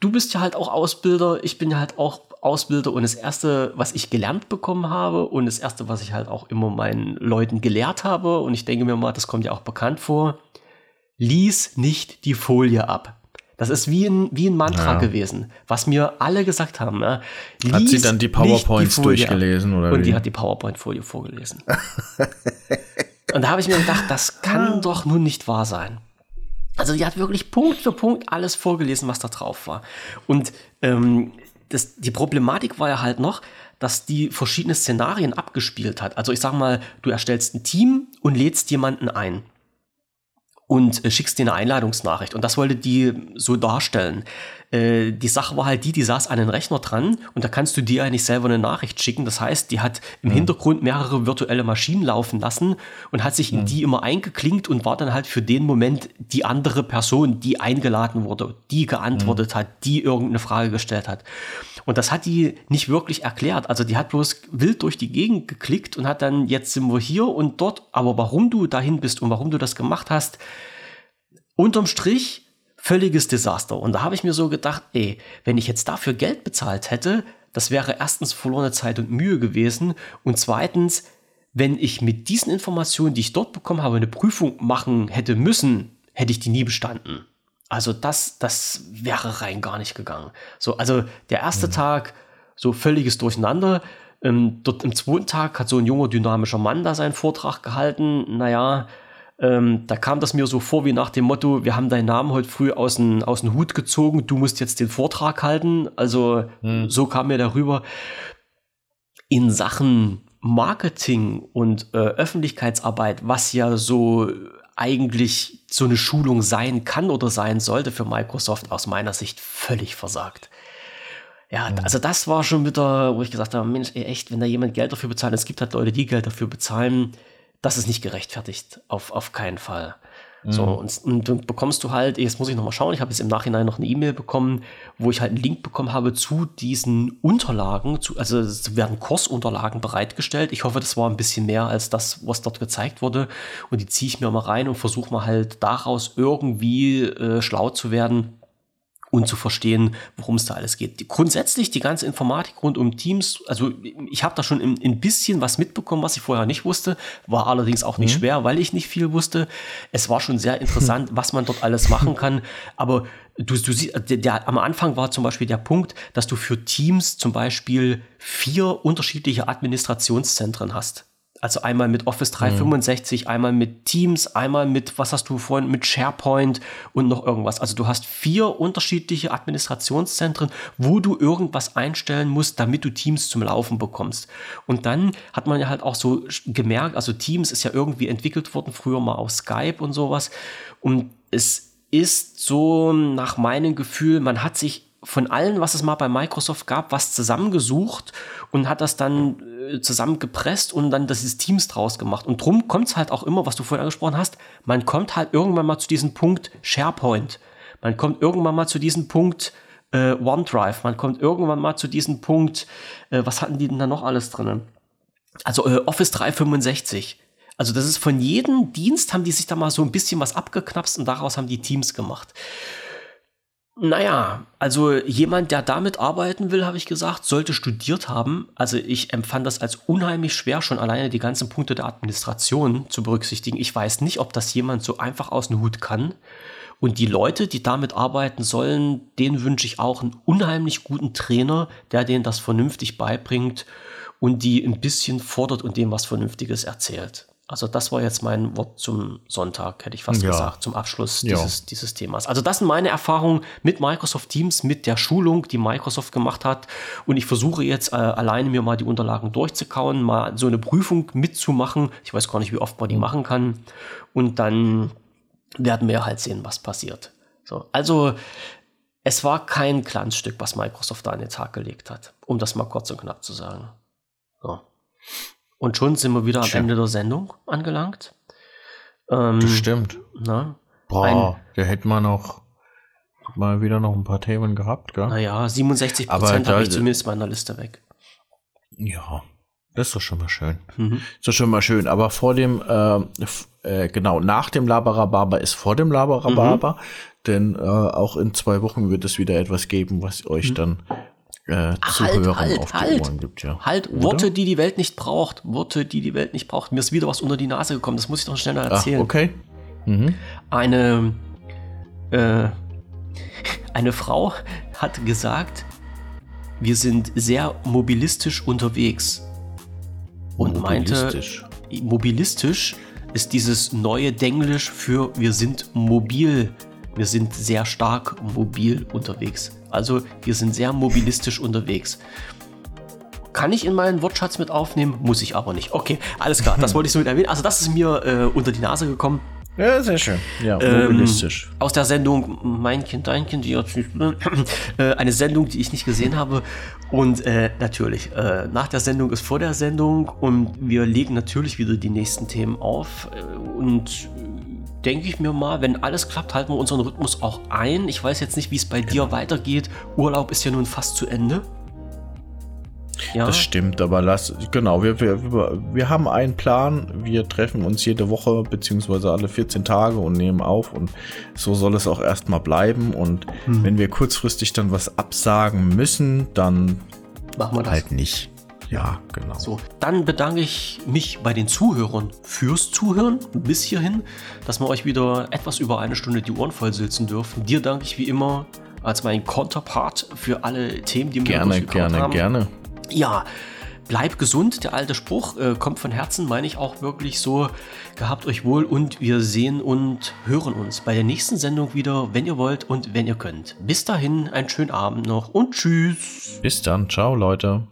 du bist ja halt auch Ausbilder, ich bin ja halt auch Ausbilder und das Erste, was ich gelernt bekommen habe und das Erste, was ich halt auch immer meinen Leuten gelehrt habe und ich denke mir mal, das kommt ja auch bekannt vor, lies nicht die Folie ab. Das ist wie ein, wie ein Mantra ja. gewesen, was mir alle gesagt haben. Ja, hat sie dann die PowerPoints die durchgelesen oder Und wie? die hat die PowerPoint-Folie vorgelesen. und da habe ich mir gedacht, das kann ah. doch nun nicht wahr sein. Also die hat wirklich Punkt für Punkt alles vorgelesen, was da drauf war. Und ähm, das, die Problematik war ja halt noch, dass die verschiedene Szenarien abgespielt hat. Also ich sag mal, du erstellst ein Team und lädst jemanden ein und äh, schickst dir eine Einladungsnachricht. Und das wollte die so darstellen. Äh, die Sache war halt die, die saß an den Rechner dran und da kannst du dir eigentlich selber eine Nachricht schicken. Das heißt, die hat im mhm. Hintergrund mehrere virtuelle Maschinen laufen lassen und hat sich mhm. in die immer eingeklinkt und war dann halt für den Moment die andere Person, die eingeladen wurde, die geantwortet mhm. hat, die irgendeine Frage gestellt hat. Und das hat die nicht wirklich erklärt. Also die hat bloß wild durch die Gegend geklickt und hat dann, jetzt sind wir hier und dort, aber warum du dahin bist und warum du das gemacht hast, unterm Strich völliges Desaster. Und da habe ich mir so gedacht, ey, wenn ich jetzt dafür Geld bezahlt hätte, das wäre erstens verlorene Zeit und Mühe gewesen und zweitens, wenn ich mit diesen Informationen, die ich dort bekommen habe, eine Prüfung machen hätte müssen, hätte ich die nie bestanden. Also das, das wäre rein gar nicht gegangen. So, also der erste mhm. Tag, so völliges Durcheinander. Ähm, dort im zweiten Tag hat so ein junger, dynamischer Mann da seinen Vortrag gehalten. Naja, ähm, da kam das mir so vor wie nach dem Motto, wir haben deinen Namen heute früh aus dem, aus dem Hut gezogen, du musst jetzt den Vortrag halten. Also mhm. so kam mir darüber. In Sachen Marketing und äh, Öffentlichkeitsarbeit, was ja so eigentlich so eine Schulung sein kann oder sein sollte für Microsoft aus meiner Sicht völlig versagt. Ja, also das war schon wieder, wo ich gesagt habe, Mensch, ey, echt, wenn da jemand Geld dafür bezahlt, es gibt halt Leute, die Geld dafür bezahlen, das ist nicht gerechtfertigt, auf, auf keinen Fall. So, mhm. und, und dann bekommst du halt, jetzt muss ich nochmal schauen, ich habe jetzt im Nachhinein noch eine E-Mail bekommen, wo ich halt einen Link bekommen habe zu diesen Unterlagen, zu, also es werden Kursunterlagen bereitgestellt. Ich hoffe, das war ein bisschen mehr als das, was dort gezeigt wurde. Und die ziehe ich mir mal rein und versuche mal halt daraus irgendwie äh, schlau zu werden und zu verstehen, worum es da alles geht. Grundsätzlich die ganze Informatik rund um Teams, also ich habe da schon ein, bisschen was mitbekommen, was ich vorher nicht wusste, war allerdings auch nicht mhm. schwer, weil ich nicht viel wusste. Es war schon sehr interessant, was man dort alles machen kann, aber du, du siehst, der, der, am Anfang war zum Beispiel der Punkt, dass du für Teams zum Beispiel vier unterschiedliche Administrationszentren hast. Also einmal mit Office 365, mhm. einmal mit Teams, einmal mit, was hast du vorhin, mit SharePoint und noch irgendwas. Also du hast vier unterschiedliche Administrationszentren, wo du irgendwas einstellen musst, damit du Teams zum Laufen bekommst. Und dann hat man ja halt auch so gemerkt, also Teams ist ja irgendwie entwickelt worden, früher mal auf Skype und sowas. Und es ist so nach meinem Gefühl, man hat sich von allen, was es mal bei Microsoft gab, was zusammengesucht und hat das dann äh, zusammengepresst und dann dieses Teams draus gemacht. Und drum kommt es halt auch immer, was du vorhin angesprochen hast, man kommt halt irgendwann mal zu diesem Punkt SharePoint. Man kommt irgendwann mal zu diesem Punkt äh, OneDrive. Man kommt irgendwann mal zu diesem Punkt, äh, was hatten die denn da noch alles drin? Also äh, Office 365. Also das ist von jedem Dienst haben die sich da mal so ein bisschen was abgeknapst und daraus haben die Teams gemacht. Naja, also jemand, der damit arbeiten will, habe ich gesagt, sollte studiert haben. Also ich empfand das als unheimlich schwer, schon alleine die ganzen Punkte der Administration zu berücksichtigen. Ich weiß nicht, ob das jemand so einfach aus dem Hut kann. Und die Leute, die damit arbeiten sollen, denen wünsche ich auch einen unheimlich guten Trainer, der denen das vernünftig beibringt und die ein bisschen fordert und dem was Vernünftiges erzählt. Also das war jetzt mein Wort zum Sonntag, hätte ich fast ja. gesagt, zum Abschluss dieses, ja. dieses Themas. Also das sind meine Erfahrungen mit Microsoft Teams, mit der Schulung, die Microsoft gemacht hat. Und ich versuche jetzt äh, alleine mir mal die Unterlagen durchzukauen, mal so eine Prüfung mitzumachen. Ich weiß gar nicht, wie oft man die machen kann. Und dann werden wir halt sehen, was passiert. So, also es war kein Glanzstück, was Microsoft da an den Tag gelegt hat, um das mal kurz und knapp zu sagen. So. Und schon sind wir wieder am Ende der Sendung angelangt. Ähm, das stimmt. Na, Boah, ein, da hätten wir noch mal wieder noch ein paar Themen gehabt, gell? Naja, 67 Prozent habe ich zumindest meiner Liste weg. Ja, das ist doch schon mal schön. Mhm. ist doch schon mal schön. Aber vor dem, äh, äh, genau, nach dem Labarababa ist vor dem Labarababa. Mhm. Denn äh, auch in zwei Wochen wird es wieder etwas geben, was euch mhm. dann äh, Ach, zu halt, halt, auf die halt. Ohren gibt. Ja. Halt, Oder? Worte, die die Welt nicht braucht. Worte, die die Welt nicht braucht. Mir ist wieder was unter die Nase gekommen. Das muss ich doch schneller erzählen. Ach, okay. Mhm. Eine, äh, eine Frau hat gesagt, wir sind sehr mobilistisch unterwegs. Und mobilistisch. meinte, mobilistisch ist dieses neue Denglisch für wir sind mobil. Wir sind sehr stark mobil unterwegs. Also wir sind sehr mobilistisch unterwegs. Kann ich in meinen Wortschatz mit aufnehmen, muss ich aber nicht. Okay, alles klar, das wollte ich so mit erwähnen. Also das ist mir äh, unter die Nase gekommen. Ja, sehr schön. Ja, mobilistisch. Ähm, aus der Sendung Mein Kind, Dein Kind, die, äh, eine Sendung, die ich nicht gesehen habe. Und äh, natürlich, äh, nach der Sendung ist vor der Sendung und wir legen natürlich wieder die nächsten Themen auf. Äh, und denke ich mir mal, wenn alles klappt, halten wir unseren Rhythmus auch ein. Ich weiß jetzt nicht, wie es bei genau. dir weitergeht. Urlaub ist ja nun fast zu Ende. Ja. Das stimmt, aber lass, genau, wir, wir, wir haben einen Plan. Wir treffen uns jede Woche beziehungsweise alle 14 Tage und nehmen auf und so soll es auch erstmal bleiben. Und hm. wenn wir kurzfristig dann was absagen müssen, dann machen wir das. halt nicht. Ja, genau. So, dann bedanke ich mich bei den Zuhörern fürs Zuhören bis hierhin, dass wir euch wieder etwas über eine Stunde die Ohren voll sitzen dürfen. Dir danke ich wie immer als mein Counterpart für alle Themen, die wir gerne, gerne, haben. Gerne, gerne. Ja, bleib gesund, der alte Spruch äh, kommt von Herzen, meine ich auch wirklich so. Gehabt euch wohl und wir sehen und hören uns bei der nächsten Sendung wieder, wenn ihr wollt und wenn ihr könnt. Bis dahin, einen schönen Abend noch und tschüss. Bis dann, ciao Leute.